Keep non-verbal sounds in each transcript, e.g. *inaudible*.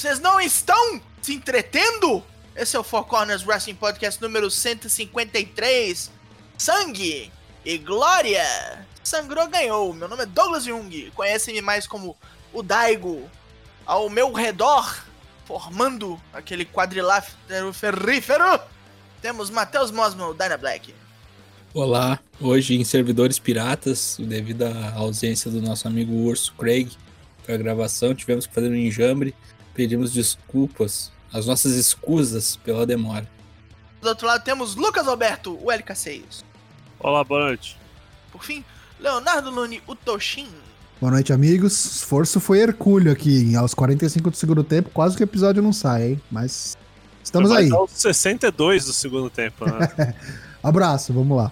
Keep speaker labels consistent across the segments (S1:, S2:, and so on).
S1: Vocês não estão se entretendo? Esse é o Four Corners Wrestling Podcast número 153. Sangue e glória. Sangrou, ganhou. Meu nome é Douglas Jung. Conhecem-me mais como o Daigo. Ao meu redor, formando aquele quadrilátero ferrífero, temos Matheus Mosmo, Dyna Black.
S2: Olá, hoje em servidores piratas, devido à ausência do nosso amigo Urso Craig para a gravação, tivemos que fazer um enjambre. Pedimos desculpas, as nossas escusas pela demora.
S1: Do outro lado temos Lucas Alberto, o LK6.
S3: Olá, boa noite.
S1: Por fim, Leonardo Lune, o Toshin.
S4: Boa noite, amigos. Esforço foi hercúleo aqui. Aos 45 do segundo tempo, quase que o episódio não sai, hein? Mas estamos aí.
S3: dar os 62 do segundo tempo, né? *laughs*
S4: Abraço, vamos lá.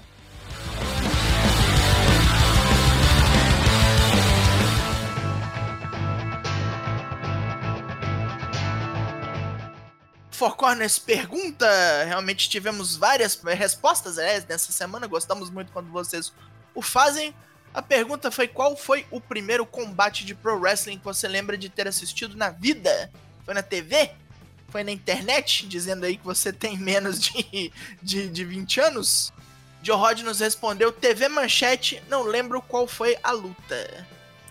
S1: Four Corners pergunta. Realmente tivemos várias respostas é, nessa semana. Gostamos muito quando vocês o fazem. A pergunta foi: qual foi o primeiro combate de pro wrestling que você lembra de ter assistido na vida? Foi na TV? Foi na internet? Dizendo aí que você tem menos de, de, de 20 anos? Joe Rod nos respondeu: TV Manchete, não lembro qual foi a luta.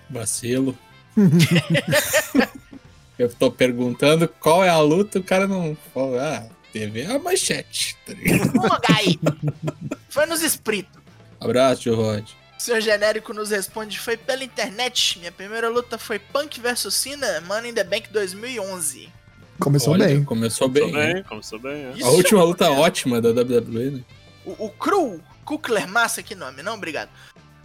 S2: Vacilo. *laughs* Eu tô perguntando qual é a luta, o cara não fala, ah, TV é a manchete. Tá ligado?
S1: Vamos lugar aí. Foi nos espíritos.
S2: Abraço, Tio Rod.
S1: O senhor genérico nos responde: foi pela internet. Minha primeira luta foi Punk vs Cena, Money in the Bank 2011.
S4: Começou
S2: Olha,
S4: bem.
S2: Começou
S3: Começou
S2: bem.
S3: bem, começou bem. é.
S2: A última
S1: é
S2: luta ótima da WWE, né?
S1: O, o Cru, Kukler Massa, que nome, não? Obrigado.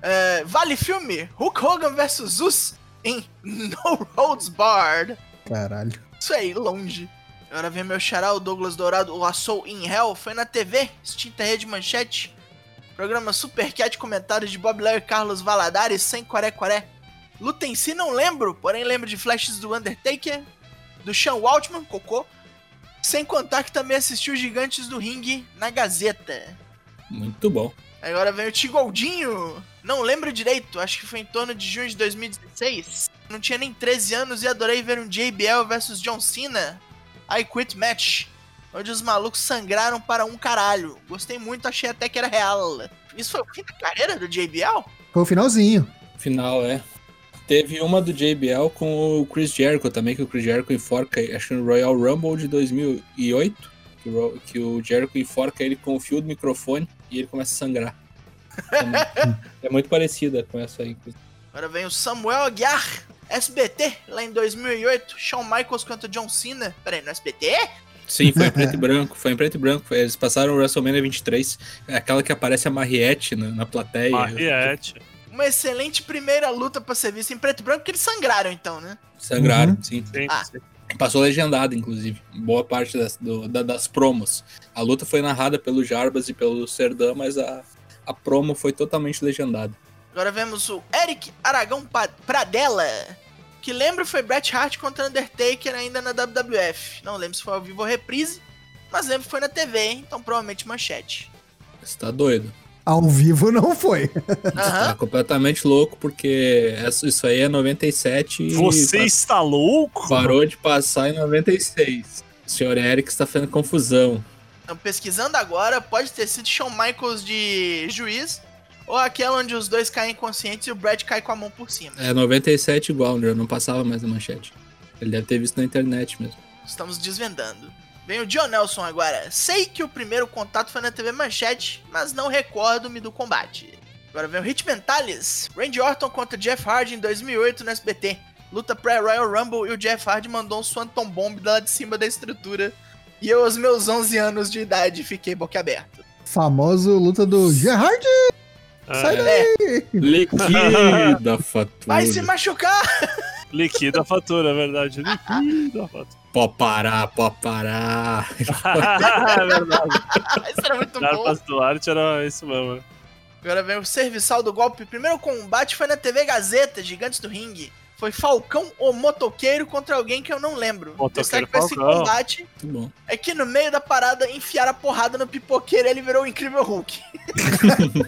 S1: É, vale filme: Hulk Hogan vs Zeus em *laughs* No Holds Barred.
S4: Caralho.
S1: Isso aí, longe. Agora vem meu xará, o Douglas Dourado, o Assault in Hell. Foi na TV, extinta rede manchete. Programa Supercat, comentários de Bob Larry Carlos Valadares, sem quaré-quaré. Luta em si não lembro, porém lembro de flashes do Undertaker, do Sean Waltman, cocô. Sem contar que também assisti os Gigantes do Ringue na Gazeta.
S2: Muito bom.
S1: Agora vem o Tigoldinho. Não lembro direito, acho que foi em torno de junho de 2016. Não tinha nem 13 anos e adorei ver um JBL versus John Cena. I Quit Match. Onde os malucos sangraram para um caralho. Gostei muito, achei até que era real. Isso foi o fim da carreira do JBL?
S4: Foi o finalzinho.
S2: Final, é. Teve uma do JBL com o Chris Jericho também, que o Chris Jericho enforca, acho que no Royal Rumble de 2008, que o, Ro- que o Jericho enforca ele com o fio do microfone e ele começa a sangrar. É, é muito parecida com essa aí. inclusive.
S1: Agora vem o Samuel Aguiar. SBT, lá em 2008. Shawn Michaels contra John Cena. Peraí, no SBT?
S2: Sim, foi em preto e branco, foi em preto e branco. Eles passaram o WrestleMania 23, é aquela que aparece a Mariette na, na plateia.
S3: Mariette.
S1: Uma excelente primeira luta pra ser vista em preto e branco, porque eles sangraram então, né?
S2: Sangraram,
S4: Uhum.
S2: sim.
S3: Sim,
S1: Ah.
S2: Passou legendado, inclusive. Boa parte das, do- da- das promos. A luta foi narrada pelo Jarbas e pelo Serdã, mas a, a promo foi totalmente legendada.
S1: Agora vemos o Eric Aragão Pradella. Que lembro foi Bret Hart contra Undertaker ainda na WWF. Não lembro se foi ao vivo ou reprise, mas lembro que foi na TV, hein? então provavelmente manchete.
S2: Você tá doido.
S4: Ao vivo não foi.
S2: Tá
S1: Aham.
S2: completamente louco, porque isso aí é 97 e
S3: Você
S2: pa-
S3: está louco?
S2: parou de passar em 96. O senhor Eric está fazendo confusão.
S1: Então, pesquisando agora, pode ter sido Shawn Michaels de juiz, ou aquela onde os dois caem inconscientes e o Bret cai com a mão por cima.
S2: É 97 igual, né? não passava mais na manchete. Ele deve ter visto na internet mesmo.
S1: Estamos desvendando. Vem o John Nelson agora. Sei que o primeiro contato foi na TV Manchete, mas não recordo-me do combate. Agora vem o Hit Mentalis. Randy Orton contra Jeff Hardy em 2008 no SBT. Luta pré-Royal Rumble e o Jeff Hardy mandou um Swanton Bomb lá de cima da estrutura. E eu, aos meus 11 anos de idade, fiquei boquiaberto.
S4: Famoso luta do Gerhard. Sai
S3: É,
S4: daí.
S2: Liquida *laughs* fatura.
S1: Vai se machucar!
S3: liquida a fatura, é verdade. Liquida a fatura.
S2: Pode parar, pode parar. *laughs*
S3: é verdade.
S1: Isso era muito
S3: cara
S1: bom.
S3: do arte era isso mesmo. né?
S1: Agora vem o serviçal do golpe. Primeiro combate foi na TV Gazeta, Gigantes do Ringue. Foi Falcão ou Motoqueiro contra alguém que eu não lembro. O
S3: Motoqueiro
S1: desse
S3: Falcão.
S1: combate é que no meio da parada enfiaram a porrada no pipoqueiro e ele virou o incrível Hulk.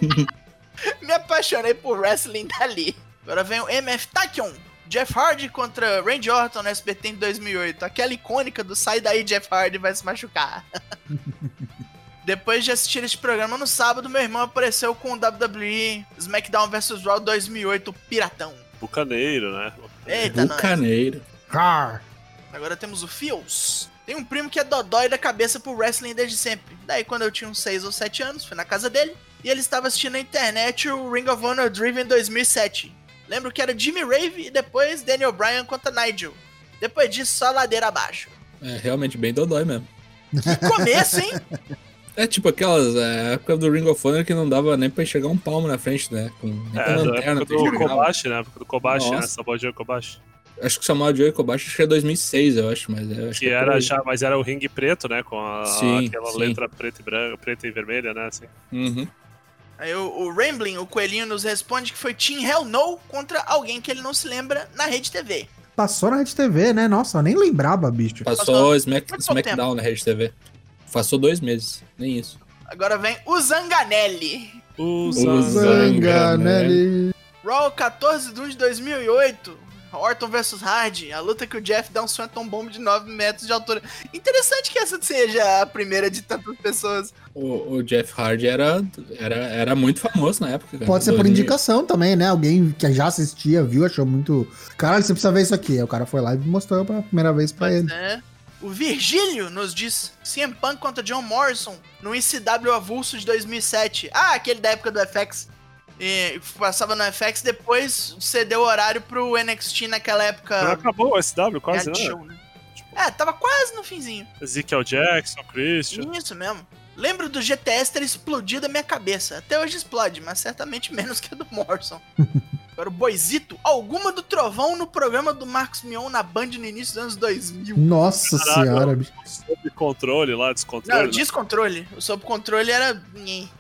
S1: *laughs* Me apaixonei por wrestling dali. Agora vem o MF Takion. Jeff Hardy contra Randy Orton no SBT em 2008. Aquela icônica do sai daí Jeff Hardy vai se machucar. *laughs* Depois de assistir este programa no sábado, meu irmão apareceu com o WWE SmackDown vs Raw 2008 Piratão.
S3: Bucaneiro, né?
S1: Eita.
S2: Bucaneiro.
S4: Car.
S1: Agora temos o Fios. Tem um primo que é dodói da cabeça pro wrestling desde sempre. Daí, quando eu tinha uns 6 ou 7 anos, fui na casa dele e ele estava assistindo na internet o Ring of Honor Driven 2007. Lembro que era Jimmy Rave e depois Daniel Bryan contra Nigel. Depois disso, só ladeira abaixo.
S2: É realmente bem dodói mesmo.
S1: Que começo, hein? *laughs*
S2: É tipo aquelas é, época do Ring of Honor que não dava nem pra enxergar um palmo na frente, né? Com, nem com
S3: É, da
S2: lanterna
S3: época do. Kobashi, né? época do Kobashi, né?
S2: Nossa.
S3: Samuel Joe Kobashi.
S2: Acho que o Samuel Joe Kobashi acho que é 2006, eu acho, mas eu acho
S3: Que
S2: é por
S3: era já, mas era o ringue preto, né? Com a-
S2: Sim,
S3: aquela
S2: sim.
S3: letra preta e branca, preta e vermelha, né? Assim.
S2: Uhum.
S1: Aí o, o Rambling, o coelhinho, nos responde que foi Team Hell No contra alguém que ele não se lembra na rede TV.
S4: Passou na Rede TV, né? Nossa, eu nem lembrava, bicho.
S2: Passou
S1: Passou
S2: Smack, SmackDown na Rede TV. Passou dois meses, nem isso.
S1: Agora vem o Zanganelli.
S3: O
S2: O
S4: Zanganelli.
S1: Raw 14 de 1 de 2008. Orton vs Hard, a luta que o Jeff dá um Swanton Bomb de 9 metros de altura. Interessante que essa seja a primeira de tantas pessoas.
S2: O, o Jeff Hardy era, era, era muito famoso na época. cara.
S4: Pode ser por
S2: 2000.
S4: indicação também, né? Alguém que já assistia, viu, achou muito. Caralho, você precisa ver isso aqui. Aí o cara foi lá e mostrou pela primeira vez pra ele.
S1: né? O Virgílio nos diz CM Punk contra John Morrison no ICW Avulso de 2007. Ah, aquele da época do FX. E passava no FX, depois cedeu o horário pro NXT naquela
S3: Não
S1: época.
S3: acabou o SW quase,
S1: reality
S3: né?
S1: show, né? É, tava quase no finzinho.
S3: Ezekiel Jackson, Christian.
S1: Isso mesmo. Lembro do GTS ter explodido a minha cabeça. Até hoje explode, mas certamente menos que a do Morrison. *laughs* Agora o Boizito, alguma do Trovão no programa do Marcos Mion na Band no início dos anos 2000.
S4: Nossa
S3: Caralho.
S4: senhora, bicho.
S3: Sob controle lá,
S1: Não,
S3: descontrole. né?
S1: descontrole. O sob controle era.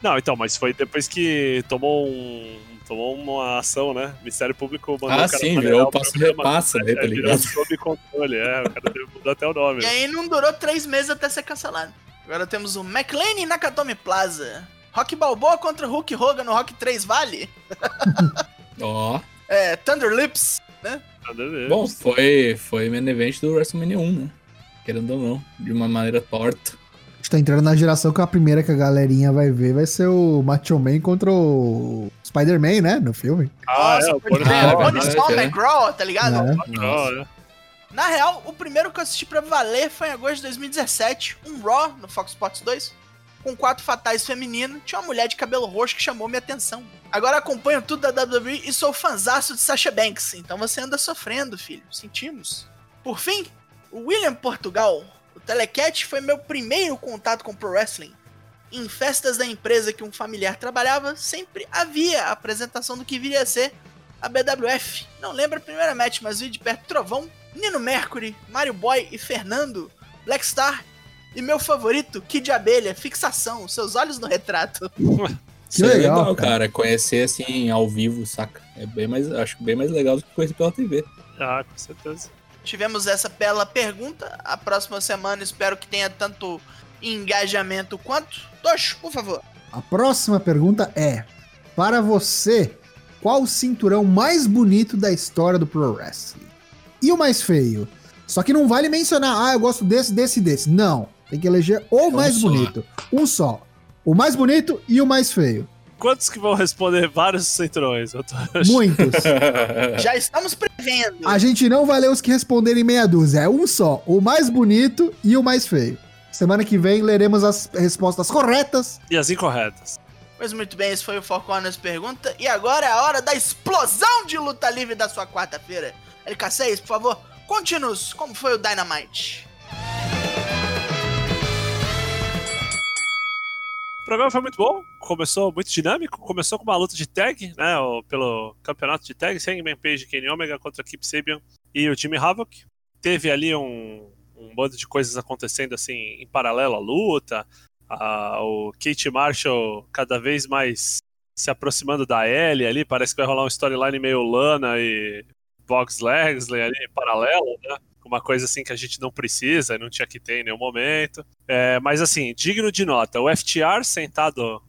S3: Não, então, mas foi depois que tomou um. Tomou uma ação, né? O Ministério Público mandou
S2: Ah,
S3: o cara
S2: sim, virou
S3: o
S2: passo
S3: programa.
S2: repassa, né, tá ligado?
S3: sob controle, é. O cara mudou até o nome.
S1: E aí não durou três meses até ser cancelado. Agora temos o McLean e Nakatomi Plaza. Rock Balboa contra Hulk Hogan no Rock 3 Vale. *laughs*
S2: Ó.
S1: É, Thunder Lips.
S3: Nada a ver.
S2: Bom, foi, foi main event do WrestleMania 1, né? Querendo ou não, de uma maneira torta.
S4: A gente tá entrando na geração que a primeira que a galerinha vai ver vai ser o Macho Man contra o Spider-Man, né? No filme.
S3: ah, é, o
S1: crer,
S2: Ah, é verdade,
S1: Small
S2: é.
S1: McGraw, tá ligado?
S4: É.
S2: Nossa.
S3: né?
S1: Na real, o primeiro que eu assisti pra valer foi em agosto de 2017, um Raw no Fox Sports 2, com quatro fatais feminino, tinha uma mulher de cabelo roxo que chamou minha atenção. Agora acompanho tudo da WWE e sou fanzaço de Sasha Banks, então você anda sofrendo, filho, sentimos. Por fim, o William Portugal. O Telecat foi meu primeiro contato com o Pro Wrestling. Em festas da empresa que um familiar trabalhava, sempre havia a apresentação do que viria a ser a BWF. Não lembro a primeira match, mas vi de perto Trovão, Nino Mercury, Mario Boy e Fernando, Black Star e meu favorito, Kid Abelha, fixação, seus olhos no retrato. *laughs*
S4: Que
S2: Isso é
S4: legal,
S2: legal,
S4: cara.
S2: cara. Conhecer assim ao vivo, saca? É bem mais, acho bem mais legal do que conhecer pela TV.
S3: Ah, com certeza.
S1: Tivemos essa bela pergunta. A próxima semana espero que tenha tanto engajamento quanto. Tocho, por favor.
S4: A próxima pergunta é: Para você, qual o cinturão mais bonito da história do Pro Wrestling? E o mais feio? Só que não vale mencionar, ah, eu gosto desse, desse e desse. Não. Tem que eleger o mais
S2: só.
S4: bonito. Um só. O mais bonito e o mais feio.
S3: Quantos que vão responder vários centrões? Eu tô...
S4: Muitos.
S1: Já estamos prevendo.
S4: A gente não vai ler os que responderem meia dúzia. É um só. O mais bonito e o mais feio. Semana que vem leremos as respostas corretas.
S3: E as incorretas.
S1: Pois muito bem, esse foi o Four Corners Pergunta. E agora é a hora da explosão de luta livre da sua quarta-feira. LK6, por favor, conte-nos como foi o Dynamite.
S3: O programa foi muito bom, começou muito dinâmico, começou com uma luta de tag, né, pelo campeonato de tag, Hangman Page Kenny Omega contra Keep Sabian e o Jimmy Havoc. Teve ali um, um bando de coisas acontecendo assim em paralelo à luta, a- o Kate Marshall cada vez mais se aproximando da Ellie ali, parece que vai rolar um storyline meio Lana e Box Legsley ali em paralelo, né? Uma coisa assim que a gente não precisa, não tinha que ter em nenhum momento. É, mas assim, digno de nota. O FTR sentado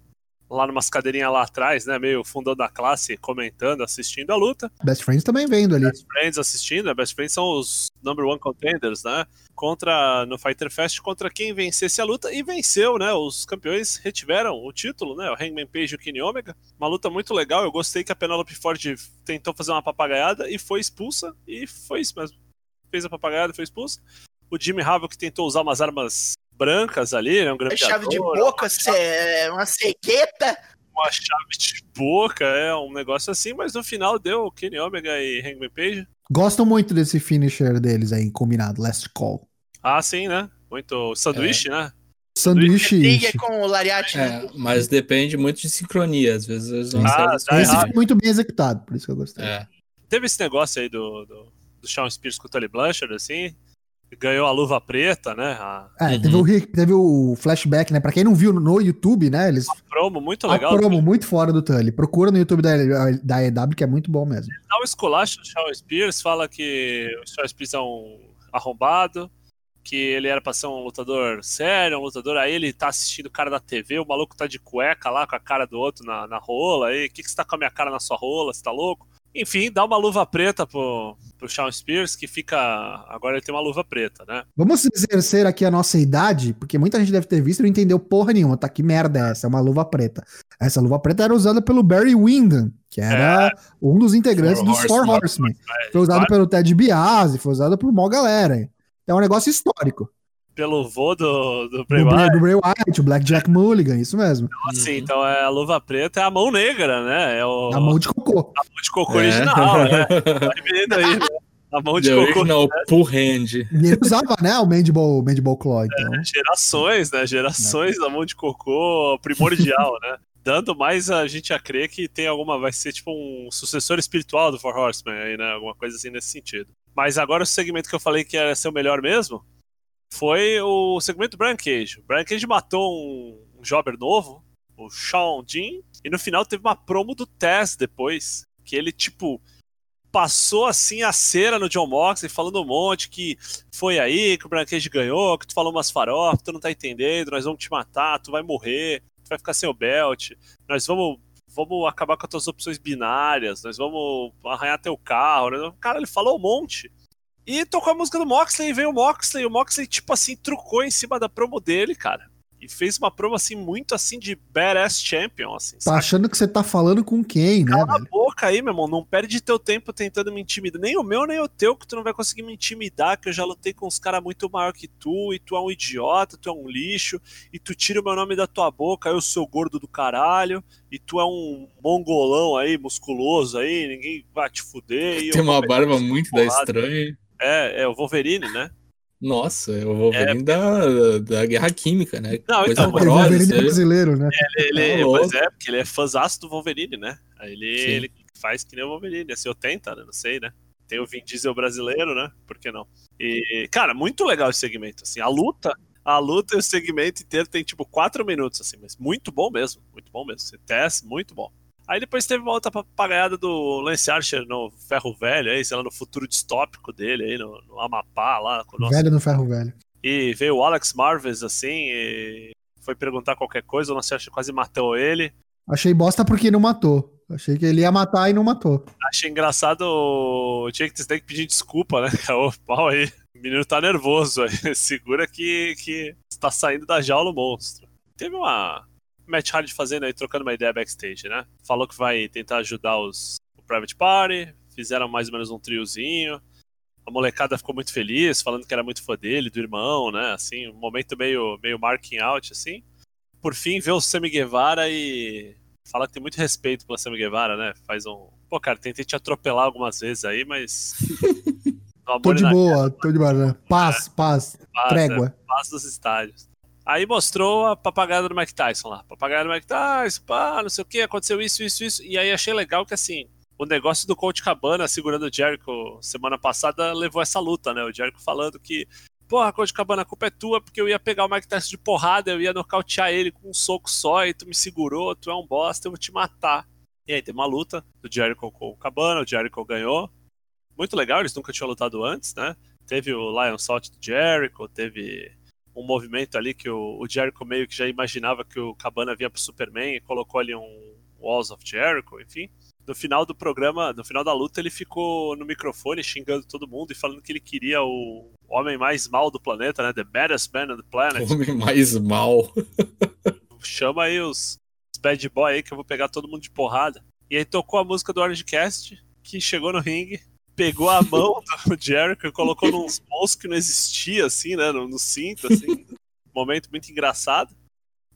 S3: lá numas cadeirinhas lá atrás, né? Meio fundando a classe, comentando, assistindo a luta.
S4: Best Friends também vendo ali.
S3: Best Friends assistindo, né? Best Friends são os number one contenders, né? Contra, no Fighter Fest, contra quem vencesse a luta e venceu, né? Os campeões retiveram o título, né? O Hangman Page e o Kenny Omega. Uma luta muito legal, eu gostei que a Penelope Ford tentou fazer uma papagaiada e foi expulsa, e foi isso mesmo. Fez a papagaiada e foi expulsa. O Jimmy Havoc tentou usar umas armas brancas ali, né? Um
S1: A chave de boca, cê- uma cegueta.
S3: uma chave de boca, é um negócio assim, mas no final deu Kenny Omega e Hangman Page.
S4: Gostam muito desse finisher deles aí, combinado. Last call.
S3: Ah, sim, né? Muito sanduíche, né?
S4: Sanduíche.
S1: Briga com o Lariat.
S2: É, mas depende muito de sincronia. Às vezes eles não
S3: Ah, tá.
S4: Esse foi muito bem executado, por isso que eu gostei.
S2: É.
S3: Teve esse negócio aí do, do, do Shawn Spears com o Tully Blanchard, assim. Ganhou a luva preta, né? A
S4: É,
S2: Uhum.
S4: teve, o, re- teve o flashback, né? Pra quem não viu no YouTube, né? Eles.
S3: promo muito
S4: A
S3: legal.
S4: promo muito fora do Tully. Procura no YouTube da, da EW, que é muito bom mesmo.
S3: Dá um esculacho do Shawn Spears, fala que o Shawn Spears é um arrombado, que ele era pra ser um lutador sério, um lutador. Aí ele tá assistindo o cara da TV, o maluco tá de cueca lá com a cara do outro na, na rola. Aí, o que, que você tá com a minha cara na sua rola? Você tá louco? Enfim, dá uma luva preta pro, pro Shawn Spears, que fica. Agora ele tem uma luva preta, né?
S4: Vamos exercer aqui a nossa idade, porque muita gente deve ter visto e não entendeu porra nenhuma. Tá, que merda é essa? É uma luva preta. Essa luva preta era usada pelo Barry Windham, que era um dos integrantes
S2: Four
S4: dos Four
S2: Horsemen.
S4: Foi usado pelo Ted Biasi, foi usado por mó galera. É um negócio histórico.
S3: Pelo vô do, do Bray
S4: Do Bray,
S3: Wyatt.
S4: do Bray Wyatt, o Black Jack Mulligan, isso mesmo.
S3: Assim,
S2: Uhum.
S3: então é a luva preta é a mão negra, né? É o,
S4: A mão de cocô.
S3: a mão de cocô
S2: É.
S3: original, né? Vai vendo aí, né? A mão de
S2: The
S3: cocô.
S2: original pull hand.
S4: E ele usava, né, o Mandible, Mandible Claw, então.
S3: Gerações, né? Gerações da mão de cocô primordial, né? Dando mais a gente a crer que tem alguma. Vai ser tipo um sucessor espiritual do Four Horsemen aí, né? Alguma coisa assim nesse sentido. Mas agora o segmento que eu falei que ia ser o melhor mesmo foi o segmento Brian Cage. O Brian Cage matou um, um jobber novo, o Sean Jean, e no final teve uma promo do Tess depois, que ele, tipo, passou assim a cera no John Moxley, falando um monte que foi aí que o Brian Cage ganhou, que tu falou umas farofas, tu não tá entendendo, nós vamos te matar, tu vai morrer, tu vai ficar sem o belt, nós vamos, vamos acabar com as tuas opções binárias, nós vamos arranhar teu carro. né? Cara, ele falou um monte. E tocou a música do Moxley, e veio o Moxley, e o Moxley, tipo assim, trucou em cima da promo dele, cara. E fez uma promo, assim, muito assim de badass champion, assim,
S4: Tá
S3: sabe?
S4: achando que você tá falando com quem, né,
S3: Cala a
S4: velho?
S3: boca aí, meu irmão. Não perde teu tempo tentando me intimidar. Nem o meu, nem o teu, que tu não vai conseguir me intimidar, que eu já lutei com uns caras muito maior que tu, e tu é um idiota, tu é um lixo, e tu tira o meu nome da tua boca, eu sou gordo do caralho, e tu é um mongolão aí, musculoso aí, ninguém vai te fuder. e eu
S2: Tem uma barba muito da estranha.
S3: É, é o Wolverine, né?
S2: Nossa, eu vou vir da, da guerra química, né?
S3: Não,
S2: Coisa
S3: então,
S4: O. Wolverine
S2: aí.
S4: brasileiro, né?
S3: Ele, ele-
S2: louco.
S3: pois é, porque ele é fãzaço do Wolverine, né? Aí Ele, ele faz que nem o Wolverine, assim, ou tenta, né? Não sei, né? Tem o Vin Diesel brasileiro, né? Por que não? E, cara, muito legal esse segmento, assim. A luta, a luta e o segmento inteiro tem, tipo, quatro minutos, assim, mas muito bom mesmo. Muito bom mesmo. Esse teste, muito bom. Aí depois teve uma outra papagaiada do Lance Archer no Ferro Velho, aí, sei lá, no futuro distópico dele, aí, no, no Amapá, lá. Com o nosso
S4: Velho no ferro velho.
S3: e veio o Alex Marves, assim, e foi perguntar qualquer coisa, o Lance Archer quase matou ele.
S4: Achei bosta porque não matou. Achei que ele ia matar e não matou.
S3: Achei engraçado o Jake Snake pedindo desculpa, né? *laughs* Ô, pau aí. O menino tá nervoso aí. *laughs* Segura que, que está saindo da jaula o monstro. Teve uma Matt Hardy fazendo aí, trocando uma ideia backstage, né? Falou que vai tentar ajudar os, o Private Party. Fizeram mais ou menos um triozinho. A molecada ficou muito feliz, falando que era muito fã dele, do irmão, né? Assim, um momento meio, meio marking out, assim. Por fim, vê o Sammy Guevara e fala que tem muito respeito pela Sammy Guevara, né? Faz um. Pô, cara, tentei te atropelar algumas vezes aí, mas. *laughs*
S4: Tô de boa, tô de boa. né? Paz, paz,
S3: paz,
S4: trégua.
S3: né? Paz dos estádios. Aí mostrou a papagaiada do Mike Tyson lá. Papagaiada do Mike Tyson, pá, não sei o que, aconteceu isso, isso, isso. E aí achei legal que assim, o negócio do Colt Cabana segurando o Jericho semana passada levou essa luta, né? O Jericho falando que, porra, Colt Cabana, a culpa é tua, porque eu ia pegar o Mike Tyson de porrada, eu ia nocautear ele com um soco só, e tu me segurou, tu é um bosta, eu vou te matar. E aí tem uma luta do Jericho com o Cabana, o Jericho ganhou. Muito legal, eles nunca tinham lutado antes, né? Teve o Lion Salt do Jericho, teve um movimento ali que o, o Jericho meio que já imaginava que o Cabana vinha pro Superman e colocou ali um Walls of Jericho, enfim. No final do programa, no final da luta, ele ficou no microfone xingando todo mundo e falando que ele queria o homem mais mal do planeta, né? The baddest man on the planet.
S2: O homem mais mal. *laughs*
S3: Chama aí os, bad boy aí que eu vou pegar todo mundo de porrada. E aí tocou a música do Orange Cast, que chegou no ringue, pegou a mão do Jericho e colocou nos bolsos que não existia, assim, né? No, no cinto, assim. Momento muito engraçado.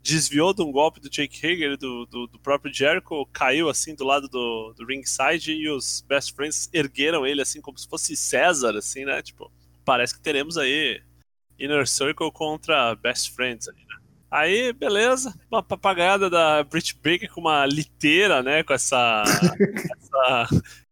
S3: Desviou de um golpe do Jake Hager do, do, do, próprio Jericho, caiu assim do lado do, do ringside e os Best Friends ergueram ele assim como se fosse César, assim, né? Tipo, parece que teremos aí Inner Circle contra Best Friends ali, né? Aí, beleza, uma papagaiada da Brit Baker com uma liteira, né? Com essa, *laughs* essa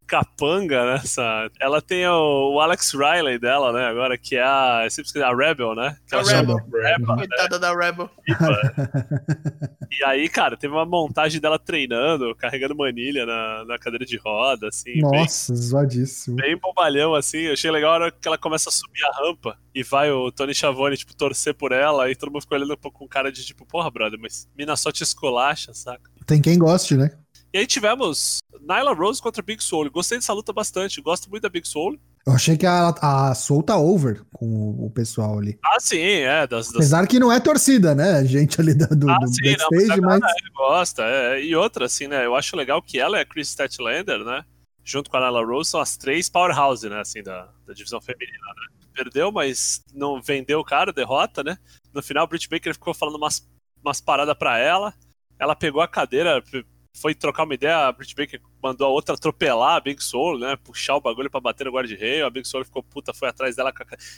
S3: capanga, né? Essa... Ela tem o, o, Alex Riley dela, né? Agora, que é a. Eu sempre a Rebel, né? Que
S1: a Rebel. Rebel. Coitada né? da Rebel. *laughs*
S3: E, aí, cara, teve uma montagem dela treinando, carregando manilha na, na cadeira de roda, assim.
S4: Nossa, bem, zoadíssimo.
S3: Bem bobalhão, assim. Eu achei legal a hora que ela começa a subir a rampa e vai o Tony Schiavone, tipo, torcer por ela, e todo mundo ficou olhando um pouco com cara de tipo, porra, brother, mas mina só te esculacha, saca?
S4: Tem quem goste, né?
S3: E aí tivemos Nyla Rose contra Big Soul. Gostei dessa luta bastante, gosto muito da Big Soul.
S4: Eu achei que a, a Soul tá over com o pessoal ali.
S3: Ah, sim, é. Das, das...
S4: Apesar que não é torcida, né? Gente ali do, do, ah, do sim, backstage, não, mas... mas...
S3: Ele gosta. É. E outra, assim, né? Eu acho legal que ela é a Chris Statlander, né? Junto com a Nyla Rose, são as três powerhouse, né? Assim, da, da divisão feminina, né? Perdeu, mas não vendeu o cara, derrota, né? No final, o Britt Baker ficou falando umas, umas paradas pra ela. Ela pegou a cadeira, foi trocar uma ideia, a Britt Baker mandou a outra atropelar a Big Soul, né? Puxar o bagulho pra bater no guarda-rei. A Big Soul ficou puta, foi atrás dela.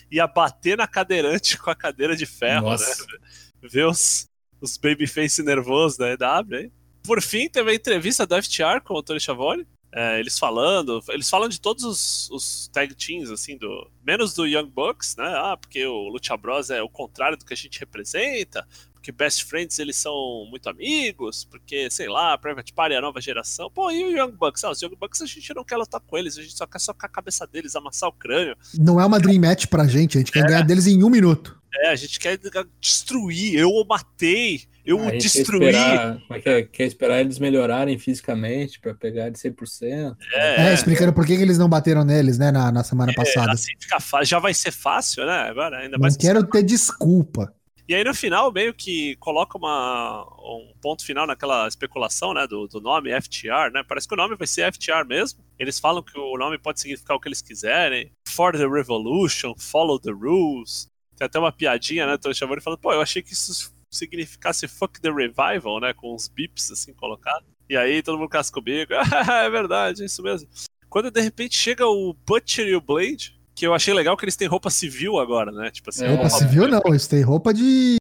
S3: Ia bater na cadeirante com a cadeira de ferro, né? Nossa. né? Ver os, os babyface nervosos da EW aí. Por fim, teve a entrevista da FTR com o Tony Schiavone. É, eles falando, eles falam de todos os, os, tag teams, assim, do menos do Young Bucks, né? Ah, porque o Lucha Bros é o contrário do que a gente representa porque best friends eles são muito amigos, porque, sei lá, Private Party é a nova geração. Pô, e o Young Bucks? Ah, os Young Bucks a gente não quer lutar com eles, a gente só quer socar a cabeça deles, amassar o crânio.
S4: Não é uma Dream Match pra gente, a gente quer é. ganhar deles em um minuto.
S3: É, a gente quer destruir, eu o matei, eu o destruí.
S2: Quer esperar, é quer, quer esperar eles melhorarem fisicamente para pegar de 100%.
S4: É, é explicando por que, que eles não bateram neles, né, na, na semana é, passada.
S3: Assim fica fácil, já vai ser fácil, né, agora ainda
S4: mais. Não quero ter desculpa.
S3: E aí no final meio que coloca uma, um ponto final naquela especulação, né, do, do nome FTR, né? Parece que o nome vai ser FTR mesmo. Eles falam que o nome pode significar o que eles quiserem. For the Revolution, Follow the Rules. Tem até uma piadinha, né, Tô chamando e falando, pô, eu achei que isso significasse Fuck the Revival, né, com uns bips assim colocados. E aí todo mundo casca o bico. *laughs* é verdade, é isso mesmo. Quando de repente chega o Butcher e o Blade, que eu achei legal que eles têm roupa civil agora, né? Tipo
S4: assim, roupa, roupa civil não, eles têm roupa de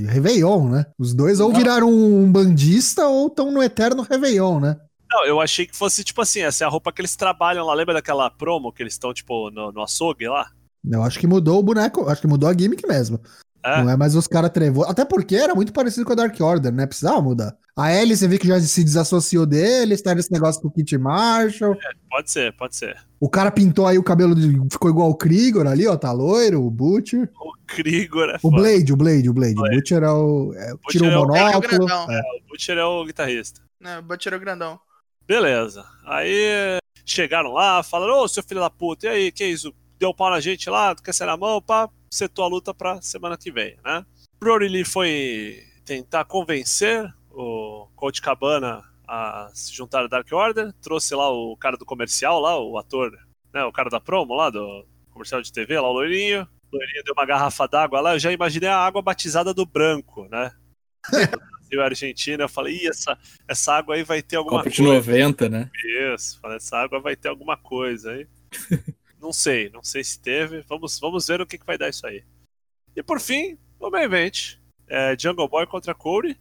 S4: Réveillon, né? Os dois ou viraram um bandista ou estão no eterno Réveillon, né?
S3: Não, eu achei que fosse tipo assim, essa é a roupa que eles trabalham lá. Lembra daquela promo que eles estão, tipo, no, no açougue lá?
S4: Eu acho que mudou o boneco, acho que mudou a gimmick mesmo. É. Não é mais os caras trevosos. Até porque era muito parecido com a Dark Order, né? Precisava mudar. A Ellie, você vê que já se desassociou deles, tá nesse negócio com o Kit Marshall. É,
S3: pode ser, pode ser.
S4: O cara pintou aí o cabelo, de, ficou igual o Krigor ali, ó, tá loiro, o Butcher.
S3: O Krigor é
S4: O Blade, o Blade, o Blade. O Butcher é o. É, o tirou é o monóculo.
S3: É, é. o Butcher é o guitarrista.
S1: Não, o Butcher é o grandão.
S3: Beleza. Aí chegaram lá, falaram, ô, seu filho da puta, e aí, que isso? Deu pau na gente lá, quer ser na mão, pá, setou a luta pra semana que vem, né? Brody Lee foi tentar convencer o Coach Cabana a se juntar à Dark Order, trouxe lá o cara do comercial lá, o ator, né, o cara da promo lá, do comercial de TV, lá o loirinho. O loirinho deu uma garrafa d'água lá, eu já imaginei a água batizada do branco, né? Brasil e Argentina, eu falei, Ih, essa, essa água aí vai ter alguma
S2: Copa coisa. de 90, né?
S3: Isso, falei, essa água vai ter alguma coisa aí. *laughs* Não sei, não sei se teve. Vamos, vamos ver o que, que vai dar isso aí. E por fim, o main event. É Jungle Boy contra Corey.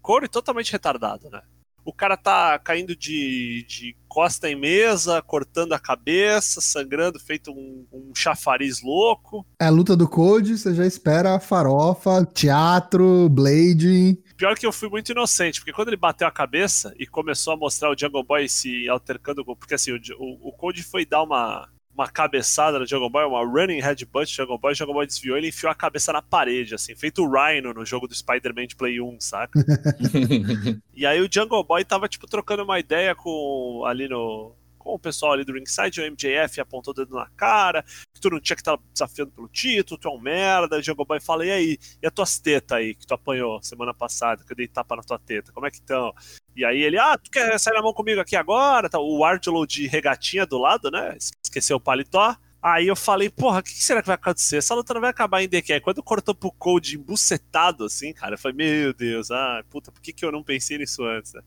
S3: Corey totalmente retardado, né? O cara tá caindo de, de costa em mesa, cortando a cabeça, sangrando, feito um, um chafariz louco.
S4: É a luta do Code, você já espera farofa, teatro, blade.
S3: Pior que eu fui muito inocente, porque quando ele bateu a cabeça e começou a mostrar o Jungle Boy se altercando, porque assim, o, o, o Code foi dar uma uma cabeçada no Jungle Boy, uma running headbutt no Jungle Boy, o Jungle Boy desviou ele enfiou a cabeça na parede, assim, feito o Rhino no jogo do Spider-Man de Play 1, saca? *laughs* e aí o Jungle Boy tava, tipo, trocando uma ideia com ali no, com o pessoal ali do ringside, o MJF apontou o dedo na cara, que tu não tinha que estar desafiando pelo título, tu é um merda, o Jungle Boy fala, e aí, e as tuas tetas aí, que tu apanhou semana passada, que eu dei tapa na tua teta, como é que estão? E aí ele, ah, tu quer sair na mão comigo aqui agora? Tá, o Artilo de regatinha do lado, né, esqueceu o paletó, Aí eu falei, porra, o que, será que vai acontecer? Essa luta não vai acabar em DQ. Quando cortou pro Code embucetado, assim, cara, eu falei, meu Deus, ah, puta, por que, que eu não pensei nisso antes? Né?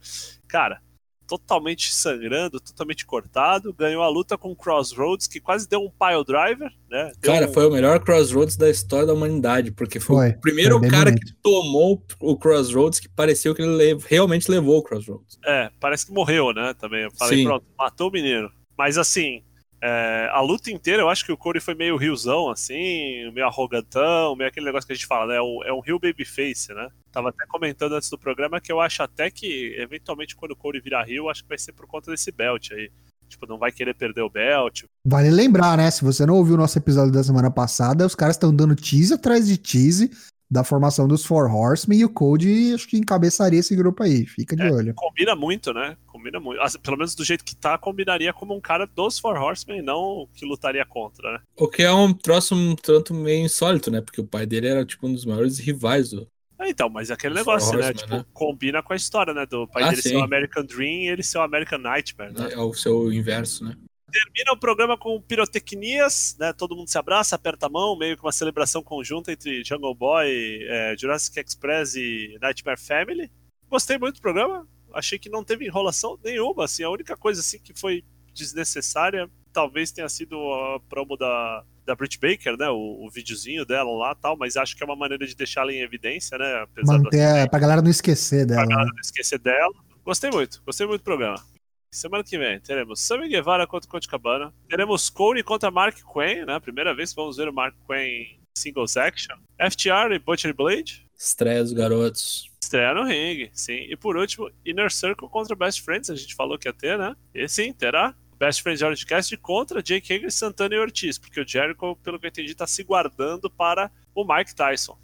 S3: Cara, totalmente sangrando, totalmente cortado. Ganhou a luta com o Crossroads, que quase deu um pile driver, né?
S2: Deu cara,
S3: um...
S2: foi o melhor Crossroads da história da humanidade, porque foi, foi o primeiro foi cara bonito. que tomou o Crossroads que pareceu que ele lev realmente levou o Crossroads.
S3: É, parece que morreu, né? Também. Eu falei, Sim. pronto, matou o menino. Mas assim, é, a luta inteira, eu acho que o Corey foi meio riozão, assim, meio arrogantão, meio aquele negócio que a gente fala, né? É um, é um Rio Babyface, né? Tava até comentando antes do programa que eu acho até que, eventualmente, quando o Corey virar Rio, acho que vai ser por conta desse belt aí. Tipo, não vai querer perder o belt.
S4: Vale lembrar, né? Se você não ouviu o nosso episódio da semana passada, os caras estão dando tease atrás de tease da formação dos Four Horsemen e o Code acho que encabeçaria esse grupo aí. Fica de é, olho.
S3: Combina muito, né? Combina muito. Pelo menos do jeito que tá, combinaria como um cara dos Four Horsemen e não que lutaria contra, né?
S2: O que é um troço um tanto meio insólito, né? Porque o pai dele era tipo um dos maiores rivais do.
S3: É, então, mas é aquele negócio, né? Horseman, tipo, né? combina com a história, né? Do pai ah, dele sim. ser o American Dream e ele ser o American Nightmare, né?
S2: É o seu inverso, né?
S3: termina o programa com pirotecnias, né? Todo mundo se abraça, aperta a mão, meio que uma celebração conjunta entre Jungle Boy, é, Jurassic Express e Nightmare Family. Gostei muito do programa. Achei que não teve enrolação nenhuma, assim. A única coisa assim que foi desnecessária talvez tenha sido a promo da, da Brit Baker, né? O, o videozinho dela lá tal, mas acho que é uma maneira de deixá-la em evidência, né?
S4: Apesar Manter, do... pra galera não esquecer dela. Pra galera
S3: né? não esquecer dela. Gostei muito, gostei muito do programa. Semana que vem teremos Sammy Guevara contra Conte Cabana. Teremos Cody contra Mark Quinn, né? Primeira vez que vamos ver o Mark Quinn singles action. FTR e Butcher Blade.
S2: Estreia dos garotos.
S3: Estreia no ringue, sim. E por último, Inner Circle contra Best Friends. A gente falou que ia ter, né? E sim, terá. Best Friends Orange Cast contra Jake Hager, Santana e Ortiz. Porque o Jericho, pelo que eu entendi, tá se guardando para o Mike Tyson.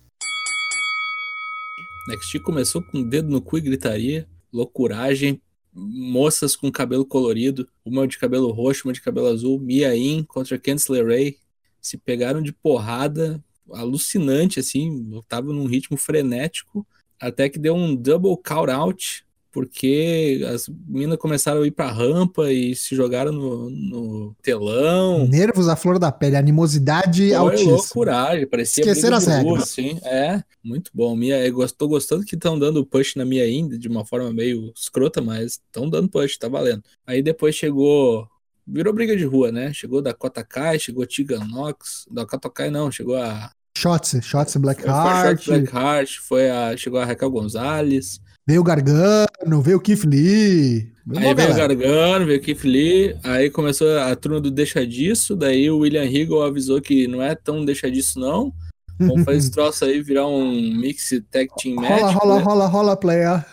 S2: NXT começou com o dedo no cu e gritaria, loucuragem, moças com cabelo colorido, uma de cabelo roxo, uma de cabelo azul, Mia In contra Kensley Ray, se pegaram de porrada. Alucinante, assim, tava num ritmo frenético, até que deu um double count out, porque as minas começaram a ir pra rampa e se jogaram no, no telão.
S4: Nervos à flor da pele, animosidade Foi altíssima.
S2: loucuragem, parecia
S4: Esquecer as regras.
S2: Assim. É, muito bom. Minha, eu tô gostando que estão dando push na minha ainda, de uma forma meio escrota, mas estão dando push, tá valendo. Aí depois chegou virou briga de rua, né? Chegou da Kota Kai, chegou Tigan Nox, da Kota Kai não, chegou a
S4: Shotzi, Shotzi Blackheart.
S2: Foi, Blackheart, foi a, chegou a Raquel Gonzalez.
S4: Veio o Gargano, veio o Keith Lee.
S2: Aí veio o Gargano, veio o Keith Lee, aí começou a turma do deixa disso, daí o William Regal avisou que não é tão deixa disso não. Vamos fazer esse *laughs* troço aí virar um mix tag team match.
S4: Rola, rola, né? rola, rola, player.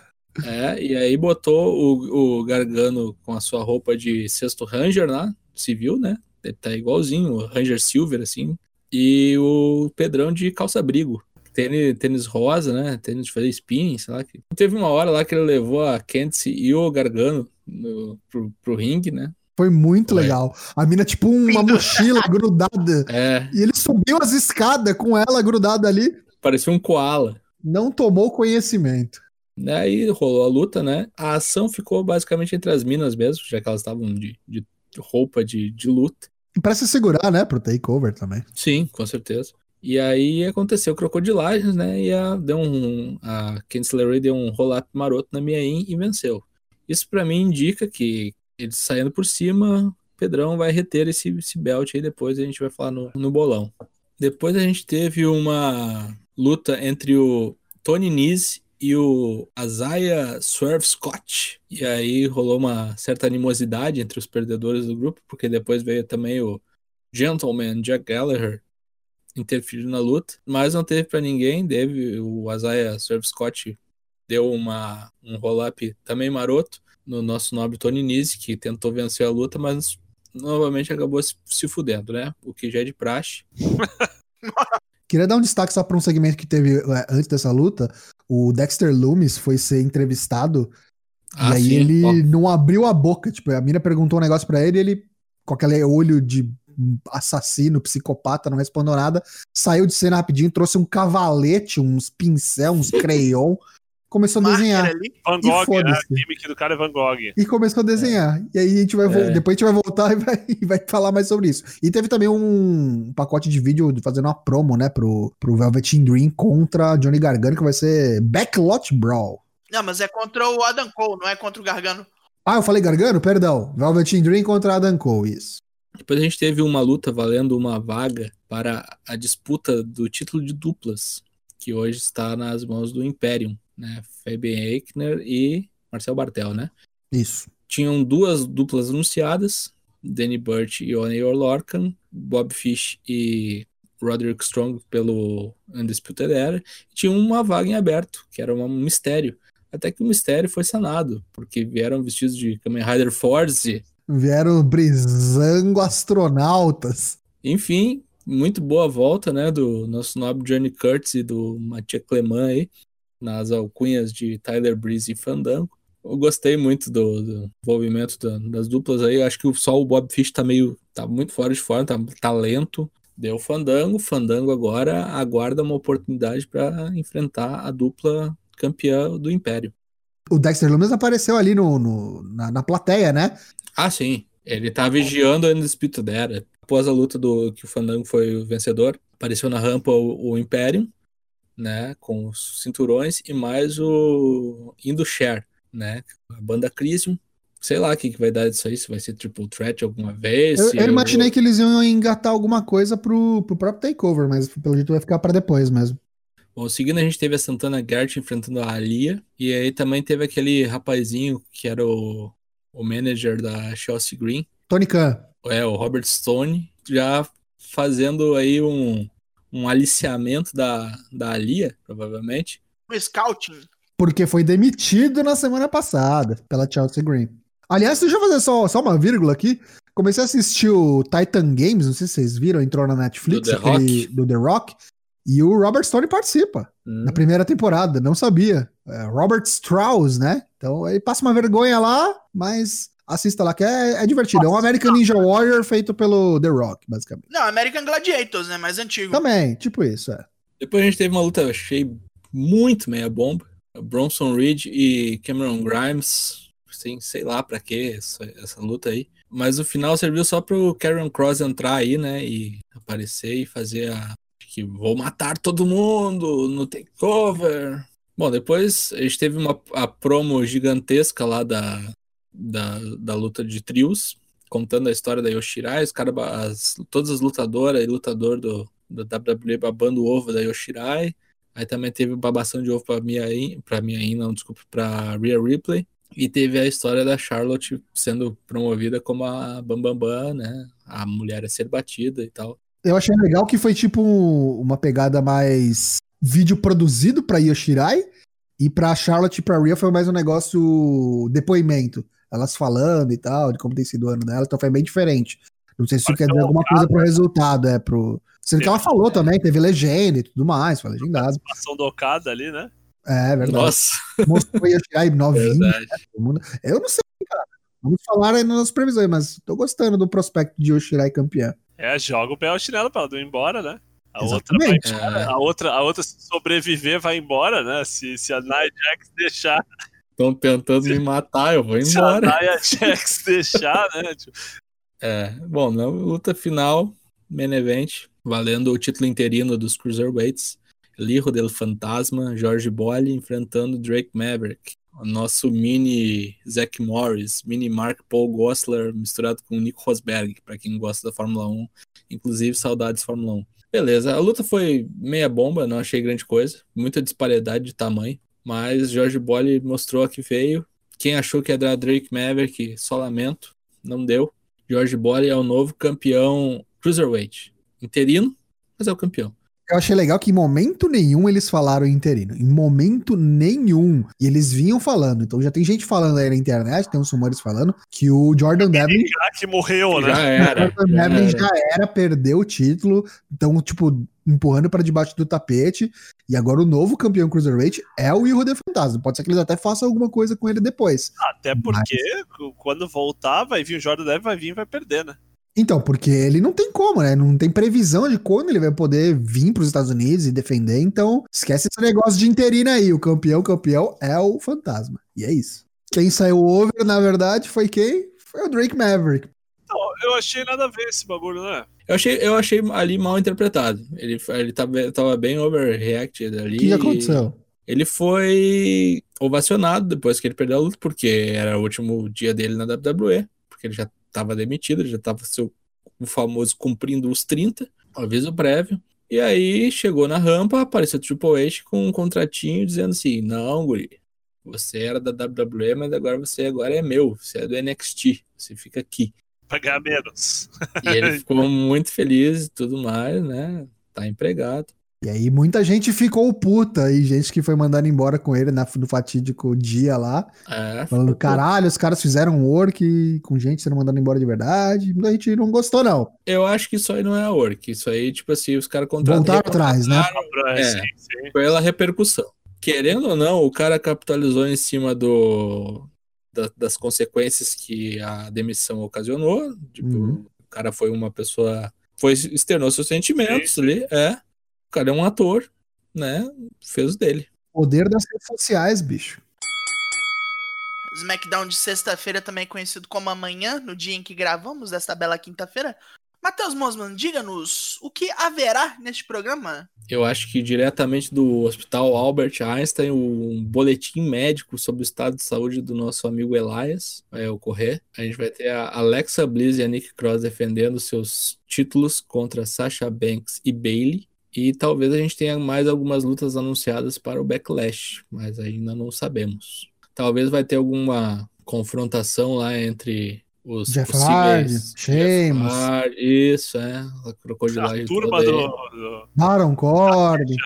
S2: É, e aí botou o, o Gargano com a sua roupa de sexto Ranger lá, civil, né? Ele tá igualzinho, o Ranger Silver, assim. E o Pedrão de calça-abrigo tênis, tênis rosa, né? Tênis de fazer spinning, sei lá. Teve uma hora lá que ele levou a Kenzie e o Gargano no, pro, pro ringue, né?
S4: Foi muito Foi. legal. A mina, tipo, uma mochila *laughs* grudada.
S2: É.
S4: E ele subiu as escadas com ela grudada ali.
S2: Parecia um koala.
S4: Não tomou conhecimento.
S2: Aí rolou a luta, né? A ação ficou basicamente entre as minas mesmo, já que elas estavam de, de roupa de, de luta.
S4: E pra se segurar, né? Pro takeover também.
S2: Sim, com certeza. E aí aconteceu crocodilagens, né? E a, deu um, a Kensley Ray deu um roll-up maroto na minha in e venceu. Isso para mim indica que eles saindo por cima, Pedrão vai reter esse, esse belt aí depois a gente vai falar no, no bolão. Depois a gente teve uma luta entre o Tony Nese e o Isaiah Swerve Scott. E aí rolou uma certa animosidade entre os perdedores do grupo, porque depois veio também o Gentleman Jack Gallagher interferir na luta, mas não teve para ninguém. Deve o Isaiah Serve Scott deu uma, um roll-up também maroto no nosso nobre Tony Nese, que tentou vencer a luta, mas novamente acabou se- se fudendo, né? O que já é de praxe. *laughs*
S4: Queria dar um destaque só para um segmento que teve é, antes dessa luta. O Dexter Loomis foi ser entrevistado
S2: Ah,
S4: e aí
S2: sim,
S4: ele
S2: ó.
S4: não abriu a boca. Tipo, a mina perguntou um negócio pra ele e ele, com aquele olho de assassino, psicopata, não respondeu nada. Saiu de cena rapidinho, trouxe um cavalete, uns pincel, uns crayon. Começou a desenhar.
S1: ali.
S3: Van Gogh, né? A gimmick do cara é Van Gogh.
S4: E começou a desenhar. E aí a gente vai
S2: É.
S4: depois a gente vai voltar *laughs* e vai, e vai falar mais sobre isso. E teve também um pacote de vídeo fazendo uma promo, né, pro, pro Velveteen Dream contra Johnny Gargano, que vai ser Backlot Brawl.
S1: Não, mas é contra o Adam Cole, não é contra o Gargano.
S4: Ah, eu falei Gargano? Perdão. Velveteen Dream contra Adam Cole, isso.
S2: Depois a gente teve uma luta valendo uma vaga para a disputa do título de duplas, que hoje está nas mãos do Imperium, né? Fabian Eichner e Marcel Bartel, né?
S4: Isso.
S2: Tinham duas duplas anunciadas, Danny Burch e Oney Lorcan, Bob Fish e Roderick Strong pelo Undisputed Era. Tinha uma vaga em aberto, que era um mistério. Até que o mistério foi sanado, porque vieram vestidos de Kamen Rider Force
S4: Vieram brisando astronautas.
S2: Enfim, muito boa volta, né, do nosso nobre Johnny Curtis e do Mathieu Clement aí, nas alcunhas de Tyler Breeze e Fandango. Eu gostei muito do, do envolvimento da- das duplas aí, eu acho que só o Bob Fish tá meio, tá muito fora de forma, tá, tá lento. Deu Fandango, Fandango agora aguarda uma oportunidade para enfrentar a dupla campeã do Império.
S4: O Dexter Lumis apareceu ali no, no- na, na plateia, né?
S2: Ah, sim. Ele tá vigiando a Undisputed Era. Após a luta do que o Fandango foi o vencedor, apareceu na rampa o, o Imperium, né, com os cinturões e mais o Indoshare, né, a banda Crisium. Sei lá o que, que vai dar disso aí, se vai ser Triple Threat alguma vez.
S4: Eu, eu imaginei que eles iam engatar alguma coisa pro, pro próprio takeover, mas pelo jeito vai ficar pra depois mesmo.
S2: Bom, seguindo a gente teve a Santana Garrett enfrentando a Alia, e aí também teve aquele rapazinho que era o, o manager da Chelsea Green,
S4: Tony Khan.
S2: É, o Robert Stone já fazendo aí um, um aliciamento da, da Alia, provavelmente.
S1: No scouting.
S4: Porque foi demitido na semana passada pela Chelsea Green. Aliás, deixa eu fazer só, só uma vírgula aqui. Comecei a assistir o Titan Games, não sei se vocês viram, entrou na Netflix,
S2: Do The
S4: aquele- do The Rock. E o Robert Stone participa
S2: Hum,
S4: na primeira temporada, não sabia. É, Robert Strauss, né? Então ele passa uma vergonha lá, mas assista lá que é, é divertido. É um American Ninja Warrior feito pelo The Rock, basicamente.
S1: Não, American Gladiators, né? Mais antigo.
S4: Também, tipo isso, é.
S2: Depois a gente teve uma luta, eu achei muito meia bomba. Bronson Reed e Cameron Grimes, assim, sei lá pra que essa, essa luta aí. Mas o final serviu só pro Karen Cross entrar aí, né? E aparecer e fazer a. Que vou matar todo mundo no takeover. Bom, depois a gente teve uma a promo gigantesca lá da, da, da luta de trios, contando a história da Yoshirai, os cara, as, todas as lutadoras e lutador do, da WWE babando o ovo da Yoshirai. Aí também teve babação de ovo pra Miain, pra Miain, não, desculpa, pra Rhea Ripley. E teve a história da Charlotte sendo promovida como a Bambambam, Bam Bam, né? A mulher a ser batida e tal.
S4: Eu achei legal que foi tipo uma pegada mais vídeo produzido pra Yoshirai e pra Charlotte e pra Rhea foi mais um negócio depoimento. Elas falando e tal, de como tem sido o ano dela, então foi bem diferente. Não sei se isso quer dizer alguma coisa pro resultado, é pro. Sendo que ela falou também, teve legenda e tudo mais, foi legendado.
S3: Participação do Okada ali, né?
S4: É verdade.
S2: Nossa,
S4: Mostrou Yoshirai todo mundo. Eu não sei, cara. Vamos falar aí nas previsões, mas tô gostando do prospecto de Yoshirai campeã.
S3: É, joga o pé ao chinelo pra ela não ir embora, né? A outra, vai.
S2: É,
S3: a, outra, a outra, se sobreviver, vai embora, né? Se, se a Nia Jax deixar.
S2: Estão tentando me matar, eu vou
S3: Se a
S2: embora.
S3: Nia Jax *laughs* deixar, né? Tipo,
S2: É, bom, na luta final, main event, valendo o título interino dos Cruiserweights, Liro del Fantasma, Jorge Bolle enfrentando Drake Maverick, nosso mini Zack Morris, mini Mark Paul Gossler misturado com Nico Rosberg, para quem gosta da Fórmula 1, inclusive saudades Fórmula 1. Beleza, a luta foi meia bomba, não achei grande coisa, muita disparidade de tamanho, mas Jorge Bolle mostrou que veio. Quem achou que ia dar Drake Maverick, só lamento, não deu. George Bolle é o novo campeão Cruiserweight. Interino, mas é o campeão.
S4: Eu achei legal que em momento nenhum eles falaram interino. Em momento nenhum. E eles vinham falando. Então já tem gente falando aí na internet, tem uns rumores falando, que o Jordan Devlin.
S3: que morreu, né?
S2: Já era.
S4: O Jordan
S2: já
S4: Devlin já era, perdeu o título. Então, tipo, empurrando pra debaixo do tapete. E agora o novo campeão Cruiserweight é o Hijo de Fantasma. Pode ser que eles até façam alguma coisa com ele depois.
S3: Até porque quando voltar, vai vir o Jordan Devlin, vai vir e vai perder, né?
S4: Então, porque ele não tem como, né? Não tem previsão de quando ele vai poder vir para os Estados Unidos e defender. Então, esquece esse negócio de interino aí. O campeão, campeão é o fantasma. E é isso. Quem saiu over, na verdade, foi quem? Foi o Drake Maverick.
S3: Não, eu achei nada a ver esse bagulho, né?
S2: Eu achei, eu achei ali mal interpretado. Ele, ele tava, tava bem overreacted ali.
S4: O que aconteceu?
S2: Ele foi ovacionado depois que ele perdeu a luta, porque era o último dia dele na WWE, porque ele já estava demitido, já estava seu o famoso cumprindo os 30, aviso prévio. E aí chegou na rampa, apareceu o Triple H com um contratinho dizendo assim: "Não, guri, você era da WWE, mas agora você agora é meu, você é do NXT, você fica aqui".
S3: Pagar menos.
S2: E ele ficou muito feliz e tudo mais, né? Tá empregado.
S4: E aí muita gente ficou puta e gente que foi mandada embora com ele na- no fatídico dia lá,
S2: É,
S4: falando,
S2: ficou-
S4: caralho, os caras fizeram work com gente sendo mandada embora de verdade. Muita gente não gostou, não.
S2: Eu acho que isso aí não é work. Isso aí, tipo assim, os caras contrataram.
S4: Voltaram atrás, né?
S3: É, sim, sim.
S2: pela repercussão. Querendo ou não, o cara capitalizou em cima do da- das consequências que a demissão ocasionou. Tipo,
S4: Uhum.
S2: o cara foi uma pessoa, foi externou seus sentimentos ali, é. O cara é um ator, né? Fez o dele.
S4: Poder das redes sociais, bicho.
S1: SmackDown de sexta-feira, também conhecido como amanhã, no dia em que gravamos desta bela quinta-feira. Matheus Mosman, diga-nos o que haverá neste programa?
S2: Eu acho que diretamente do Hospital Albert Einstein, um boletim médico sobre o estado de saúde do nosso amigo Elias vai ocorrer. A gente vai ter a Alexa Bliss e a Nick Cross defendendo seus títulos contra Sasha Banks e Bailey. E talvez a gente tenha mais algumas lutas anunciadas para o Backlash, mas ainda não sabemos. Talvez vai ter alguma confrontação lá entre os
S4: Jeff
S2: possíveis-
S4: Hardy, Sheamus.
S2: Jeff Hardy, isso, é. A crocodilagem
S3: A turma do, do
S4: Baron Corbin.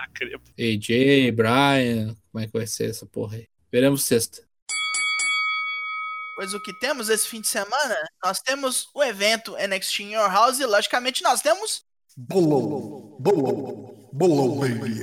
S2: AJ, Brian, como é que vai ser essa porra aí? Veremos sexta.
S1: Pois o que temos esse fim de semana? Nós temos o evento NXT in Your House e, logicamente, nós temos
S4: Bolou, bolou, bolou, baby.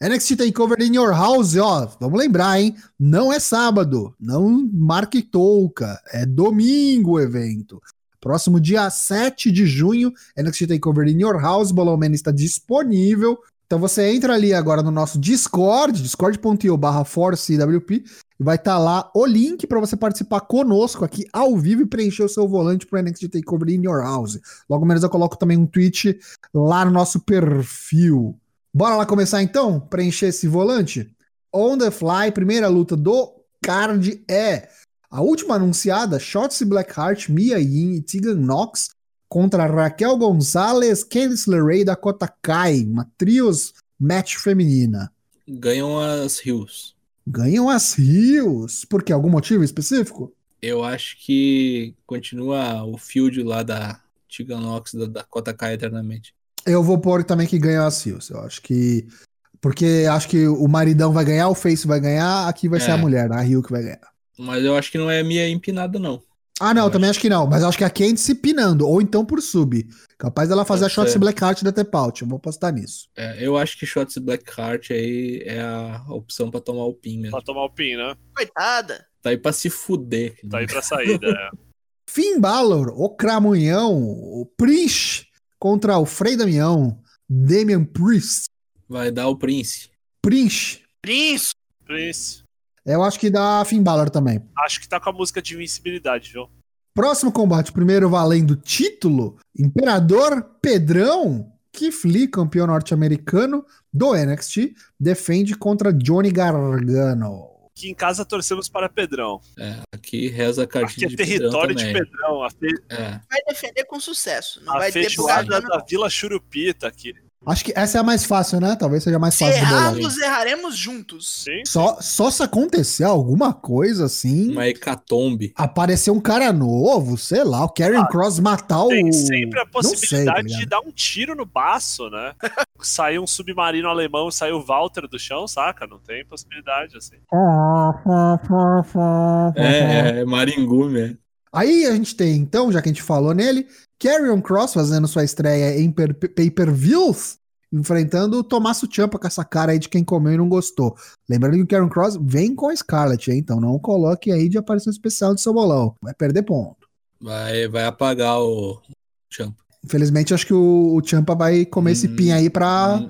S4: NXT Takeover in Your House, ó, vamos lembrar, hein? Não é sábado, não marque touca, é domingo o evento. Próximo dia 7 de junho, NXT Takeover in Your House, Bolão Man está disponível. Então você entra ali agora no nosso Discord, discord.io barra ForceWP, e vai estar lá o link para você participar conosco aqui ao vivo e preencher o seu volante para NXT Takeover in Your House. Logo menos eu coloco também um tweet lá no nosso perfil. Bora lá começar então? Preencher esse volante? On the fly, primeira luta do card é a última anunciada: Shotzi Blackheart, Mia Yim e Tegan Knox contra Raquel Gonzalez, Candice LeRae e Dakota Kai, uma trios match feminina.
S2: Ganham as Rios.
S4: Ganham as Rios. Por quê? Algum motivo específico?
S2: Eu acho que continua o field lá da Tiganox, da Dakota Kai eternamente.
S4: Eu vou pôr também que ganham as Rios. Eu acho que. Porque acho que o maridão vai ganhar, o Face vai ganhar, aqui vai ser
S2: É.
S4: a mulher, a Rio que vai ganhar.
S2: Mas eu acho que não é minha empinada, não.
S4: Ah, não,
S2: Eu
S4: também acho que não. Mas acho que a Candice pinando, ou então por sub. Capaz dela fazer
S2: Pode
S4: a Shotzi
S2: ser.
S4: Blackheart da Tepaut. Eu vou postar nisso.
S2: É, eu acho que Shots Blackheart aí é a opção pra tomar o pin mesmo.
S3: Pra tomar o pin, né?
S1: Coitada.
S2: Tá aí pra se fuder.
S3: Tá aí pra saída. é. *laughs*
S4: Finn Balor, o Cramunhão, o Prince contra o Frei Damião, Damian Priest.
S2: Vai dar o Prince.
S4: Prince.
S1: Prince.
S3: Prince.
S4: Eu acho que dá Finn Balor também.
S3: Acho que tá com a música de invencibilidade, viu?
S4: Próximo combate, primeiro valendo título, Imperador Pedrão, Keith Lee, campeão norte-americano do NXT, defende contra Johnny Gargano.
S3: Que em casa torcemos para Pedrão.
S2: É, aqui reza a
S3: Aqui
S2: cartilha
S3: é
S2: de
S3: território de
S2: Pedrão
S3: Pedrão. A, fe...
S2: É,
S1: vai defender com sucesso. Não
S3: a
S1: vai
S3: feijoada da. Vila Churupita aqui.
S4: Acho que essa é a mais fácil, né? Talvez seja mais
S1: Se
S4: fácil de bolar.
S1: errarmos, erraremos juntos.
S3: Sim.
S4: Só, só se acontecer alguma coisa assim,
S2: Uma hecatombe.
S4: aparecer um cara novo, sei lá, o Karen Cross matar o.
S3: Tem sempre a
S4: sei, tá
S3: possibilidade de
S4: ligado?
S3: dar um tiro no baço, né? *laughs* Saiu um submarino alemão e saiu o Walter do chão, saca? Não tem possibilidade, assim.
S2: É, é Maringu, né?
S4: Aí a gente tem, então, já que a gente falou nele, Carrion Cross fazendo sua estreia em per- pay-per-views, enfrentando o Tommaso Ciampa com essa cara aí de quem comeu e não gostou. Lembrando que o Karen Cross vem com a Scarlett, hein? então não coloque aí de aparição especial de seu bolão. Vai perder ponto.
S2: Vai, vai apagar o Champa.
S4: Infelizmente, acho que o, o Ciampa vai comer esse
S2: Hum,
S4: pin aí pra
S2: Hum,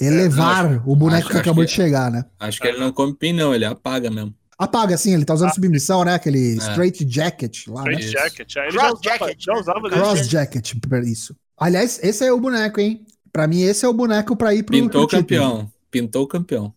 S4: elevar
S2: não, acho-
S4: o boneco
S2: acho-
S4: que acabou
S2: acho
S4: de chegar, né?
S2: Acho que ele não come pin, não, ele apaga mesmo.
S4: Apaga, sim, ele tá usando
S3: Ah.
S4: submissão, né? Aquele straight jacket lá, né?
S3: Straight
S2: Isso.
S3: Jacket. é, Ele
S1: Cross
S3: já usava,
S1: jacket,
S3: já
S1: né?
S3: usava
S1: Cross
S4: jacket, isso. Aliás, esse é o boneco, hein? Pra mim, esse é o boneco pra ir pro
S2: Pintou o
S4: pro
S2: campeão. Pintou o campeão.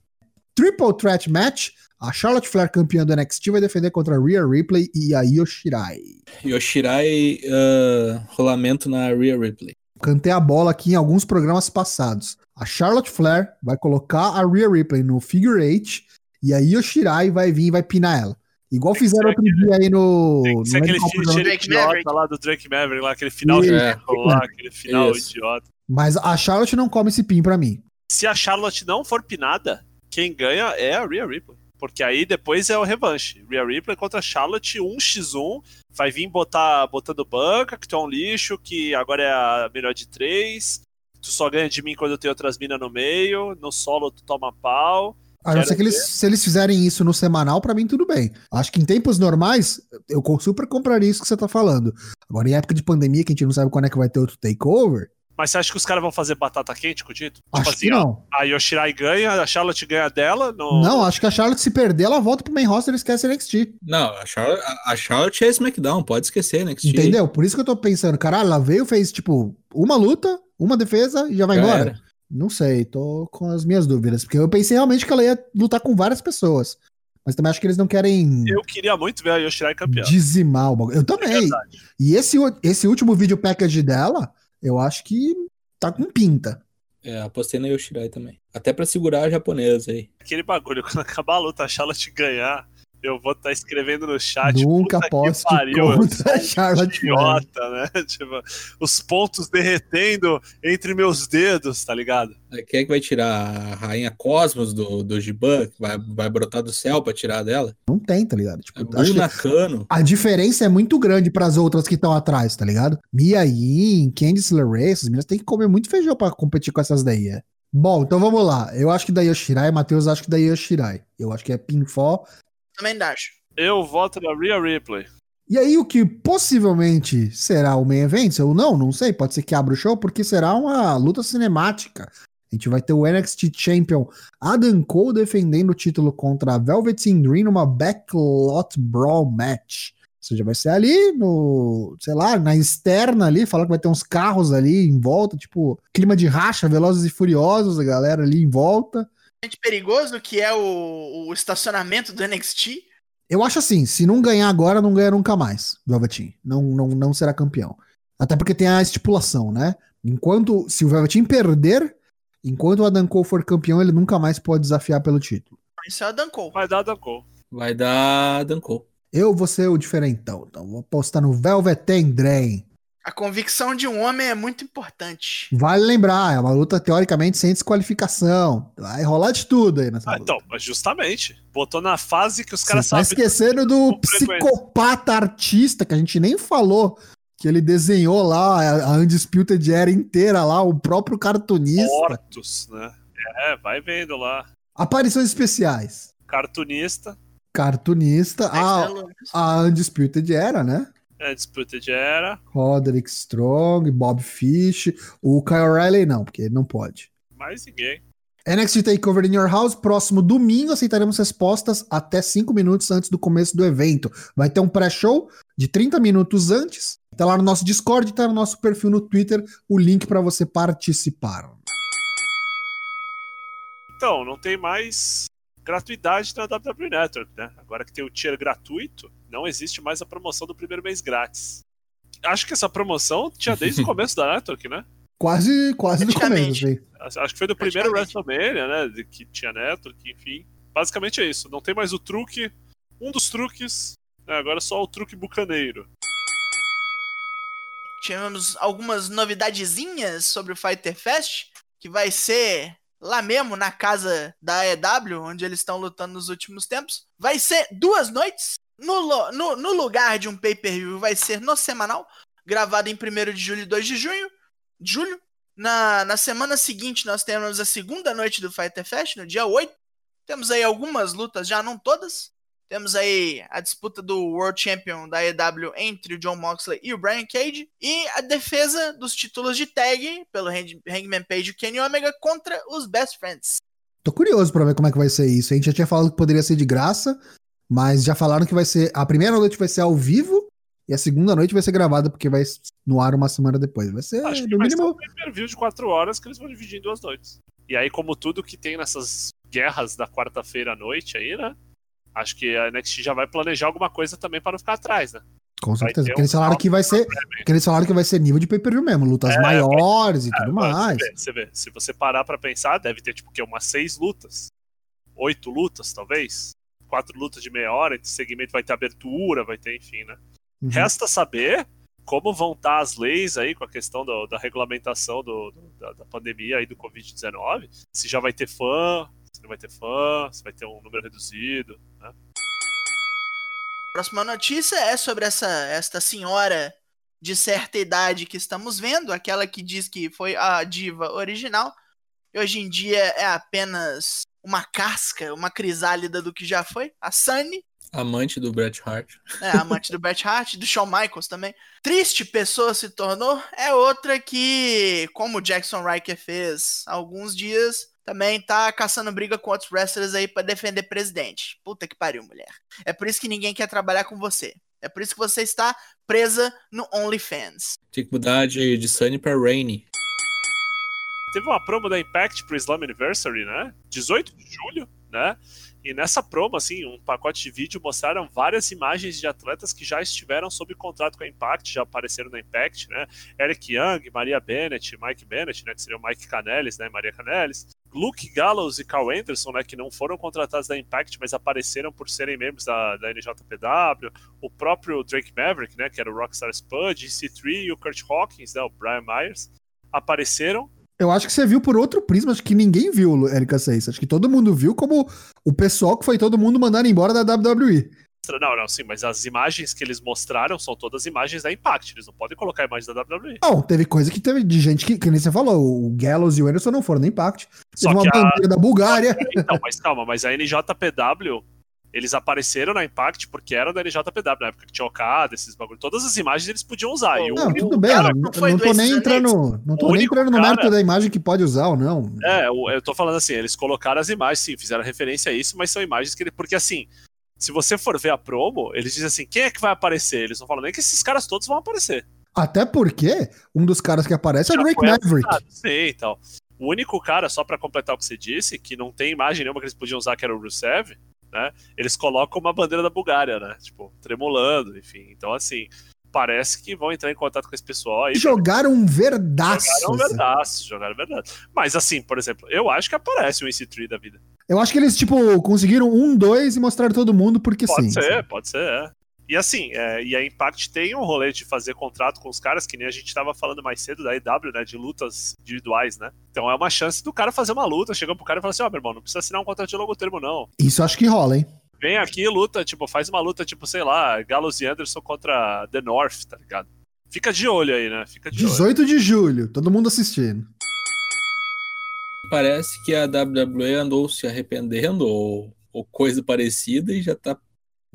S4: Triple Threat Match. A Charlotte Flair, campeã do NXT, vai defender contra a Rhea Ripley e a Io Shirai.
S2: Yoshirai, ah, rolamento na Rhea Ripley.
S4: Cantei a bola aqui em alguns programas passados. A Charlotte Flair vai colocar a Rhea Ripley no figure eight e a Io Shirai vai vir e vai pinar ela. Igual
S3: Tem
S4: fizeram outro dia aí no.
S3: Tem que ser aquele.
S1: Drake
S3: idiota
S1: Maverick.
S3: lá do Drake Maverick, lá, aquele final
S4: Isso.
S3: ridículo lá, aquele final
S2: Isso.
S3: idiota.
S4: Mas a Charlotte não come esse pin pra mim.
S3: Se a Charlotte não for pinada, quem ganha é a Rhea Ripley. Porque aí depois é o revanche. Rhea Ripley contra Charlotte 1x1. Vai vir botar, botando banca, que tu é um lixo, que agora é a melhor de três. Tu só ganha de mim quando eu tenho outras minas no meio. No solo tu toma pau.
S4: A não ser que eles, se eles fizerem isso no semanal, pra mim tudo bem. Acho que em tempos normais, eu super compraria isso que você tá falando. Agora, em época de pandemia, que a gente não sabe quando é que vai ter outro takeover,
S3: Mas você acha que os caras vão fazer batata quente com o título?
S4: acho
S3: assim,
S4: que não.
S3: a Yoshirai ganha, a Charlotte ganha dela. No...
S4: Não, acho que a Charlotte, se perder, ela volta pro main roster e esquece NXT.
S2: Não, a Charlotte, a- a Charlotte é SmackDown, pode esquecer, né? que
S4: Entendeu? Por isso que eu tô pensando, caralho, ela veio, fez, tipo, uma luta, uma defesa e já vai
S2: Já
S4: embora.
S2: era.
S4: Não sei, tô com as minhas dúvidas. Porque eu pensei realmente que ela ia lutar com várias pessoas. Mas também acho que eles não querem
S3: Eu queria muito ver a Yoshirai campeã.
S4: dizimar o bagulho. Eu
S3: É
S4: também.
S3: verdade.
S4: E esse, esse último vídeo package dela, eu acho que tá com pinta.
S2: É, apostei na Yoshirai também. Até pra segurar a japonesa aí.
S3: Aquele bagulho, quando acabar a luta, a Charlotte ganhar, eu vou estar escrevendo no chat.
S4: Nunca
S3: eu
S4: contra a Charlotte.
S3: Idiota, né? Tipo, os pontos derretendo entre meus dedos, tá ligado?
S2: Aí Quem é que vai tirar a rainha Cosmos do, do Giban? que Vai, vai brotar do céu pra tirar dela?
S4: Não tem, tá ligado? Tipo,
S2: É
S4: a diferença é muito grande pras outras que estão atrás, tá ligado? Mia Yin, Candice LeRae, essas meninas têm que comer muito feijão pra competir com essas daí, é. Bom, então vamos lá. Eu acho que da Yoshirai, Matheus acho que da Yoshirai. Eu acho que é pinfall.
S1: Também acho.
S3: Eu voto na Rhea Ripley.
S4: E aí, o que possivelmente será o main event, ou não, não sei, pode ser que abra o show, porque será uma luta cinemática. A gente vai ter o NXT Champion Adam Cole defendendo o título contra a Velveteen Dream numa Backlot Brawl Match. Ou seja, vai ser ali no, sei lá, na externa ali, falar que vai ter uns carros ali em volta, tipo, clima de racha, velozes e furiosos, a galera ali em volta.
S1: Perigoso que é o, o estacionamento do NXT.
S4: Eu acho assim, se não ganhar agora, não ganha nunca mais, Velveteen. Não, não, não será campeão. Até porque tem a estipulação, né? Enquanto, se o Velveteen perder, enquanto o Adam Cole for campeão, ele nunca mais pode desafiar pelo título.
S1: Isso é a Dan Cole.
S3: Vai dar Dan Cole.
S2: Vai dar Danko.
S4: Eu vou ser o diferentão, então vou apostar no Velveteen Dream.
S1: A convicção de um homem é muito importante.
S4: Vale lembrar, é uma luta teoricamente sem desqualificação. Vai rolar de tudo aí nessa
S3: Ah,
S4: luta.
S3: então, mas justamente. Botou na fase que os caras
S4: tá
S3: sabem.
S4: esquecendo do psicopata artista que a gente nem falou. Que ele desenhou lá a Undisputed Era inteira lá, o próprio cartunista.
S3: mortos, né? É, vai vendo lá.
S4: Aparições especiais.
S3: Cartunista,
S4: Cartunista. A, a Undisputed Era, né?
S3: É, Disputed Era,
S4: Roderick Strong, Bob Fish. O Kyle O'Reilly não, porque ele não pode.
S3: mais ninguém.
S4: NXT TakeOver in Your House, próximo domingo aceitaremos respostas até 5 minutos antes do começo do evento. Vai ter um pré-show de 30 minutos antes. Tá lá no nosso Discord, tá no nosso perfil no Twitter, o link para você participar.
S3: Então, não tem mais gratuidade na WWE Network, né? Agora que tem o tier gratuito, não existe mais a promoção do primeiro mês grátis. Acho que essa promoção tinha desde o *laughs* começo da Network, né?
S4: Quase, quase no começo, assim.
S3: Acho que foi do primeiro. WrestleMania, né? de- Que tinha Network, enfim. Basicamente é isso. Não tem mais o truque. Um dos truques. né, agora é só o truque bucaneiro.
S1: Tivemos algumas novidadezinhas sobre o Fighter Fest, que vai ser lá mesmo na casa da AEW, onde eles estão lutando nos últimos tempos. Vai ser duas noites. No, no, lugar de um pay-per-view, vai ser no semanal, gravado em 1 de julho e 2 de junho. Julho. Na, na semana seguinte, nós temos a segunda noite do Fighter Fest, no dia 8. Temos aí algumas lutas, já não todas. Temos aí a disputa do World Champion da AEW entre o John Moxley e o Brian Cage. E a defesa dos títulos de tag pelo Hang- Hangman Page e Kenny Omega contra os Best Friends.
S4: Tô curioso pra ver como é que vai ser isso. A gente já tinha falado que poderia ser de graça, mas já falaram que vai ser. A primeira noite vai ser ao vivo e a segunda noite vai ser gravada, porque vai no ar uma semana depois. Vai ser,
S3: Acho que
S4: no
S3: vai ser um
S4: mínimo.
S3: pay-per-view de 4 horas que eles vão dividir em duas noites. E aí, como tudo que tem nessas guerras da quarta-feira à noite aí, né? Acho que a NXT já vai planejar alguma coisa também para não ficar atrás, né?
S4: Com
S3: vai
S4: certeza. Porque eles falaram que vai ser. Porque eles falaram que vai ser nível de pay-per-view mesmo, lutas
S3: É,
S4: maiores e tudo
S3: Agora,
S4: mais.
S3: Você vê, você vê. Se você parar pra pensar, deve ter tipo o quê? umas seis lutas. Oito lutas, talvez. Quatro lutas de meia hora, esse segmento vai ter abertura, vai ter, enfim, né?
S4: Uhum.
S3: Resta saber como vão estar as leis aí com a questão do- da regulamentação do- do- da, da pandemia aí do Covid-19. Se já vai ter fã, se não vai ter fã, se vai ter um número reduzido, né?
S1: Próxima notícia é sobre essa esta senhora de certa idade que estamos vendo, aquela que diz que foi a diva original, e hoje em dia é apenas uma casca, uma crisálida do que já foi, a Sunny,
S2: Amante do Bret Hart.
S1: né, amante do *laughs* Bret Hart, do Shawn Michaels também. Triste pessoa se tornou, é outra que, como o Jackson Riker fez há alguns dias, também tá caçando briga com outros wrestlers aí pra defender presidente. Puta que pariu, mulher. É por isso que ninguém quer trabalhar com você. É por isso que você está presa no OnlyFans.
S2: Tem que mudar de, de Sunny pra Rainy.
S3: Teve uma promo da Impact pro Slam Anniversary, né? 18 de julho, né? E nessa promo, assim, um pacote de vídeo mostraram várias imagens de atletas que já estiveram sob contrato com a Impact, já apareceram na Impact, né? Eric Young, Maria Bennett, Mike Bennett, né? Que seria o Mike Canelis, né? Maria Canelis. Luke Gallows e Carl Anderson, né? Que não foram contratados da Impact, mas apareceram por serem membros da, da NJPW. O próprio Drake Maverick, né? Que era o Rockstar Spud, C3 e o Kurt Hawkins, né? O Brian Myers. Apareceram
S4: Eu acho que você viu por outro prisma, acho que ninguém viu, Erika 6. Acho que todo mundo viu como o pessoal que foi todo mundo mandado embora da WWE.
S3: Não, não, sim, mas as imagens que eles mostraram são todas imagens da Impact. Eles não podem colocar imagens da WWE.
S4: Não, teve coisa que teve de gente que, que nem você falou, o Gallows e o Anderson não foram no Impact.
S3: Só
S4: Teve uma
S3: que a.
S4: bandeira da Bulgária.
S3: Então, mas calma, mas a NJPW, eles apareceram na Impact porque eram da NJPW, na época que tinha Okada, esses bagulho. Todas as imagens eles podiam usar. E o
S4: Não, tudo bem,
S3: cara-
S4: não,
S1: não
S4: não tô nem entrando, não tô nem entrando no
S3: cara-
S4: mérito da imagem que pode usar ou não.
S3: É, eu eu tô falando assim, eles colocaram as imagens, sim, fizeram referência a isso, mas são imagens que ele. Porque assim, se você for ver a promo, eles dizem assim, quem é que vai aparecer? Eles não falam nem que esses caras todos vão aparecer.
S4: Até porque um dos caras que aparece é o
S3: Já
S4: Drake Maverick.
S3: Sim, então. O único cara, só pra completar o que você disse, que não tem imagem nenhuma que eles podiam usar, que era o Rusev, né? Eles colocam uma bandeira da Bulgária, né? Tipo, tremulando, enfim. Então, assim, parece que vão entrar em contato com esse pessoal aí.
S4: Jogaram um verdaço.
S3: Jogaram verdade, jogaram verdade. Mas assim, por exemplo, eu acho que aparece o EC3 da vida.
S4: Eu acho que eles, tipo, conseguiram um, dois e mostraram todo mundo porque
S3: Pode
S4: sim.
S3: ser, pode ser, é. E assim, é, e a Impact tem um rolê de fazer contrato com os caras, que nem a gente tava falando mais cedo da EW, né? De lutas individuais, né? Então é uma chance do cara fazer uma luta, chegando pro cara e falar assim, ó, meu irmão, não precisa assinar um contrato de longo termo, não.
S4: Isso eu acho que rola, hein?
S3: Vem aqui, luta, tipo, faz uma luta, tipo, sei lá, Gallows e Anderson contra The North, tá ligado? Fica de olho aí, né? Fica de olho.
S4: 18 de julho, todo mundo assistindo.
S2: Parece que a WWE andou se arrependendo ou, ou coisa parecida e já tá,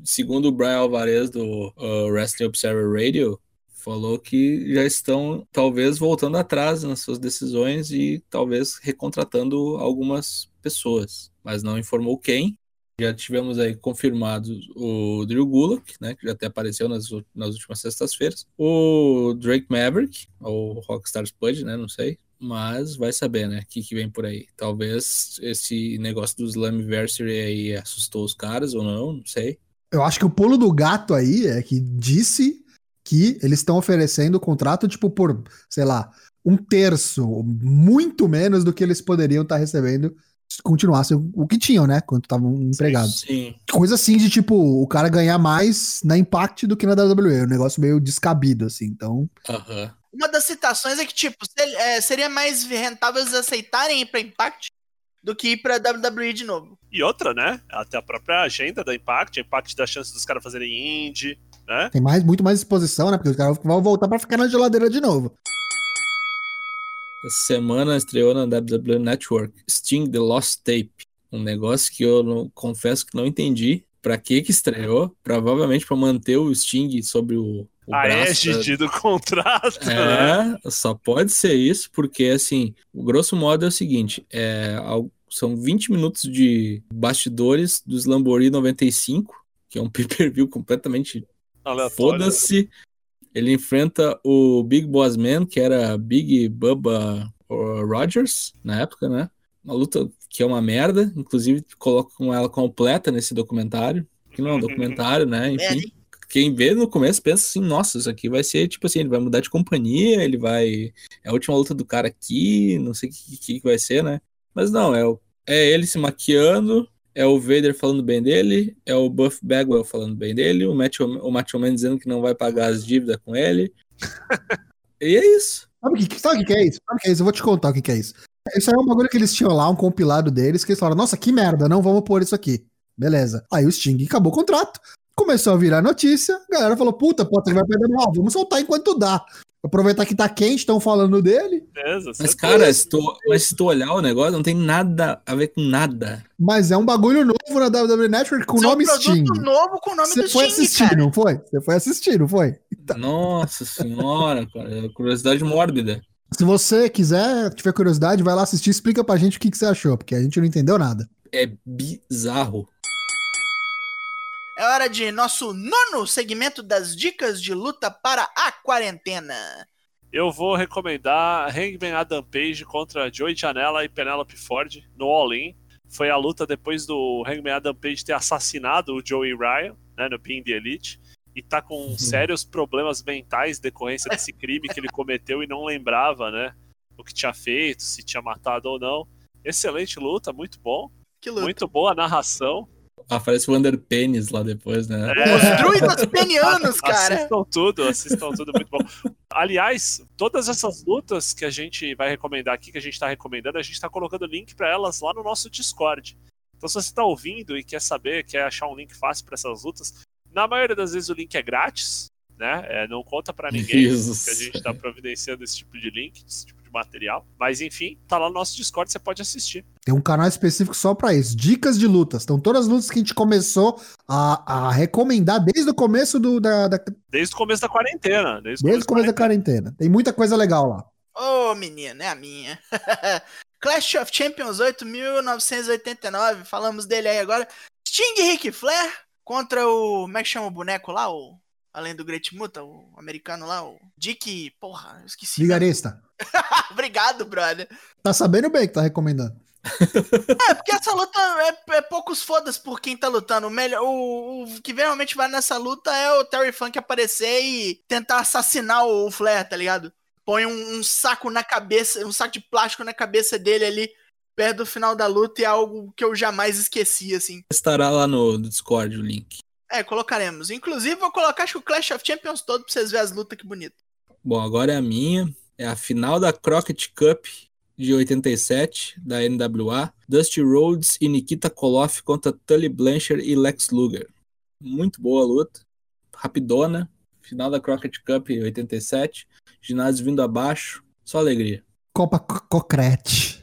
S2: segundo o Brian Alvarez do uh, Wrestling Observer Radio, falou que já estão talvez voltando atrás nas suas decisões e talvez recontratando algumas pessoas, mas não informou quem. Já tivemos aí confirmados o Drew Gulak, né, que já até apareceu nas, nas últimas sextas-feiras, o Drake Maverick, ou Rockstar Spud, né, não sei, mas vai saber, né, o que, que vem por aí. Talvez esse negócio do Slammiversary aí assustou os caras ou não, não sei.
S4: Eu acho que o pulo do gato aí é que disse que eles estão oferecendo o contrato, tipo, por, sei lá, um terço, muito menos do que eles poderiam estar recebendo se continuassem o que tinham, né? Quando estavam empregados.
S2: Sim.
S4: Coisa assim de tipo, o cara ganhar mais na Impact do que na WWE. Um negócio meio descabido, assim. Então.
S2: Aham.
S1: Uma das citações é que, tipo, é, seria mais rentável eles aceitarem ir pra Impact do que ir pra WWE de novo.
S3: E outra, né? Até a própria agenda da Impact, a Impact dá chance dos caras fazerem indie, né?
S4: Tem mais, muito mais exposição, né? Porque os caras vão voltar pra ficar na geladeira de novo.
S2: Essa semana estreou na WWE Network Sting The Lost Tape. Um negócio que eu não- confesso que não entendi. Pra que que estreou? Provavelmente pra manter o Sting sobre o, o
S3: a
S2: braço. da-
S3: égide do contrato, né?
S2: É, só pode ser isso, porque assim, o grosso modo é o seguinte: é, são 20 minutos de bastidores do Slamboree 95, que é um *laughs* pay-per-view completamente foda-se. Ele enfrenta o Big Boss Man, que era Big Bubba Rogers na época, né? Uma luta que é uma merda, inclusive colocam ela completa nesse documentário, que não é um documentário, né? Enfim quem vê no começo pensa assim, nossa, isso aqui vai ser tipo assim, ele vai mudar de companhia, ele vai. É a última luta do cara aqui, não sei o que, que, que vai ser, né? Mas não, é, o- é ele se maquiando, é o Vader falando bem dele, é o Buff Bagwell falando bem dele, o Macho, o Macho Man dizendo que não vai pagar as dívidas com ele. *laughs* e é isso.
S4: Sabe o que, sabe o que é isso? Sabe o que é isso? Eu vou te contar o que, que é isso. Isso aí é um bagulho que eles tinham lá, um compilado deles, que eles falaram, nossa, que merda, não vamos pôr isso aqui. Beleza. Aí o Sting acabou o contrato, começou a virar notícia, a galera falou, puta, Potter vai perder mal, vamos soltar enquanto dá. Aproveitar que tá quente, estão falando dele,
S3: Beleza,
S2: Mas, cara, se tu, mas se tu olhar o negócio, não tem nada a ver com nada.
S4: mas é um bagulho novo na WWE Network com o
S1: é um
S4: nome
S1: produto
S4: Sting.
S1: novo com o nome
S4: Você
S1: do
S4: foi assistir,
S1: cara.
S4: não foi? Você foi assistir, não foi?
S2: Nossa senhora, cara, curiosidade mórbida.
S4: Se você quiser, tiver curiosidade, vai lá assistir, explica pra gente o que, que você achou, porque a gente não entendeu nada.
S2: É bizarro.
S1: É hora de nosso nono segmento das dicas de luta para a quarentena.
S3: Eu vou recomendar Hangman Adam Page contra Joey Janela e Penelope Ford no All In. Foi a luta depois do Hangman Adam Page ter assassinado o Joey Ryan, né, no Pin the Elite. E tá com sérios problemas mentais decorrência desse *laughs* crime que ele cometeu e não lembrava, né? O que tinha feito, se tinha matado ou não. Excelente luta, muito bom.
S1: Que luta.
S3: Muito boa a narração.
S2: Aparece o Under Penis lá depois, né?
S1: Os druidas *laughs* penianos, cara.
S3: Assistam tudo, assistam tudo, muito bom. Aliás, todas essas lutas que a gente vai recomendar aqui, que a gente tá recomendando, a gente tá colocando link pra elas lá no nosso Discord. Então, se você tá ouvindo e quer saber, quer achar um link fácil pra essas lutas, na maioria das vezes o link é grátis, né? É, não conta pra ninguém
S2: Jesus.
S3: que a gente tá providenciando esse tipo de link, esse tipo material. Mas enfim, tá lá no nosso Discord, você pode assistir.
S4: Tem um canal específico só pra isso. Dicas de lutas. Então, todas as lutas que a gente começou a, a recomendar desde o começo do, da, da-
S3: Desde o começo da quarentena. Desde,
S4: desde o começo da quarentena. Tem muita coisa legal lá.
S1: Ô, menina, é a minha. *laughs* Clash of Champions 8, 1989. Falamos dele aí agora. Sting e Ric Flair contra o. Como é que chama o boneco lá? O, além do Great Muta, o americano lá, o Dick. Porra, eu esqueci.
S4: Vigarista. *laughs*
S1: Obrigado, brother.
S4: Tá sabendo bem que tá recomendando. *laughs*
S1: É, porque essa luta é, é poucos fodas por quem tá lutando. O, melhor, o, o que realmente vai nessa luta é o Terry Funk aparecer e tentar assassinar o Flair, tá ligado? Põe um, um saco na cabeça, um saco de plástico na cabeça dele ali, perto do final da luta, e é algo que eu jamais esqueci, assim.
S2: Estará lá no Discord o link.
S1: É, colocaremos. Inclusive, vou colocar acho que o Clash of Champions todo pra vocês verem as lutas, que bonito.
S2: Bom, agora é a minha. É a final da Crockett Cup de 87 da NWA. Dusty Rhodes e Nikita Koloff contra Tully Blanchard e Lex Luger. Muito boa a luta. Rapidona. Final da Crockett Cup 87. Ginásio vindo abaixo. Só alegria.
S4: Copa Co- Cocrete.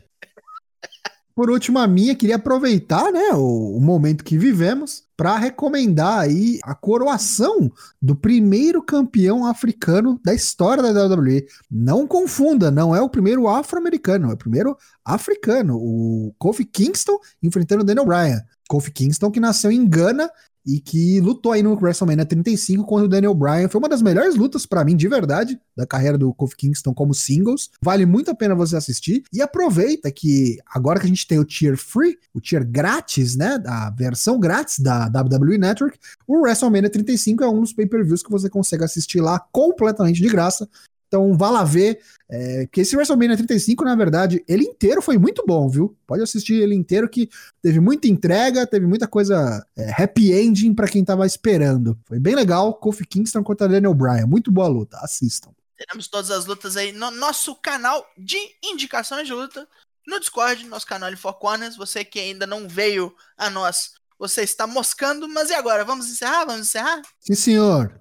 S4: Por último, a minha, queria aproveitar né, o, o momento que vivemos para recomendar aí a coroação do primeiro campeão africano da história da WWE. Não confunda, não é o primeiro afro-americano, é o primeiro africano, o Kofi Kingston enfrentando o Daniel Bryan. Kofi Kingston que nasceu em Gana e que lutou aí no WrestleMania 35 contra o Daniel Bryan. Foi uma das melhores lutas pra mim, de verdade, da carreira do Kofi Kingston como singles. Vale muito a pena você assistir. E aproveita que agora que a gente tem o tier free, o tier grátis, né, a versão grátis da WWE Network, o WrestleMania 35 é um dos pay-per-views que você consegue assistir lá completamente de graça. Então vá lá ver. É, que esse WrestleMania 35, na verdade, ele inteiro foi muito bom, viu? Pode assistir ele inteiro, que teve muita entrega, teve muita coisa é, happy ending para quem tava esperando. Foi bem legal. Kofi Kingston contra Daniel Bryan. Muito boa luta. Assistam.
S1: Teremos todas as lutas aí no nosso canal de indicações de luta. No Discord, nosso canal de Four Corners. Você que ainda não veio a nós, você está moscando. Mas e agora? Vamos encerrar? Vamos encerrar?
S4: Sim, senhor.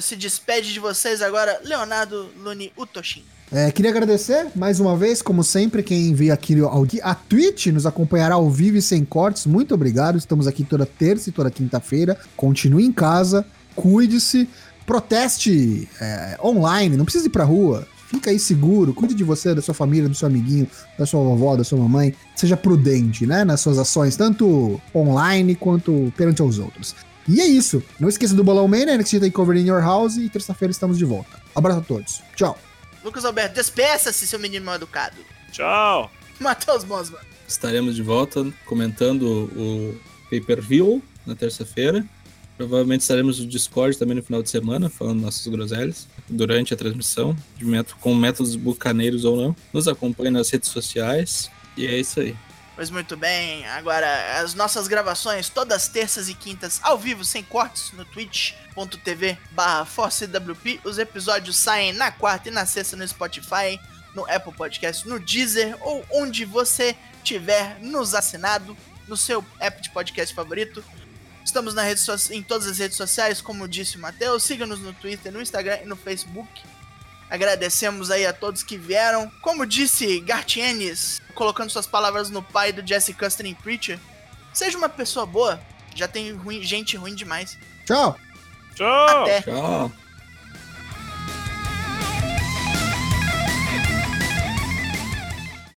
S1: Se despede de vocês agora, Leonardo Luni Utoshin.
S4: É, queria agradecer mais uma vez, como sempre, quem envia aqui ao, a Twitch nos acompanhará ao vivo e sem cortes. Muito obrigado. Estamos aqui toda terça e toda quinta-feira. Continue em casa, cuide-se, proteste é, online, não precisa ir pra rua. Fica aí seguro, cuide de você, da sua família, do seu amiguinho, da sua vovó, da sua mamãe. Seja prudente, né, nas suas ações, tanto online quanto perante aos outros. E é isso. Não esqueça do Bolão Man, NXT Takeover in Your House e terça-feira estamos de volta. Abraço a todos. Tchau.
S1: Lucas Alberto, despeça-se, seu menino mal educado.
S3: Tchau.
S1: Matheus Mosman.
S2: Estaremos de volta comentando o pay-per-view na terça-feira. Provavelmente estaremos no Discord também no final de semana, falando nossas groselhas, durante a transmissão, de método, com métodos bucaneiros ou não. Nos acompanhe nas redes sociais. E é isso aí.
S1: Pois muito bem, agora as nossas gravações todas terças e quintas ao vivo, sem cortes, no twitch.tv barra ForceWP. Os episódios saem na quarta e na sexta no Spotify, no Apple Podcast, no Deezer ou onde você tiver nos assinado, no seu app de podcast favorito. Estamos na rede so em todas as redes sociais, como disse o Matheus. Siga-nos no Twitter, no Instagram e no Facebook. Agradecemos aí a todos que vieram. Como disse Gartienes, colocando suas palavras no pai do Jesse Custer em Preacher, seja uma pessoa boa. Já tem ruim, gente ruim demais.
S4: Tchau.
S3: Tchau.
S1: Até.
S2: Tchau.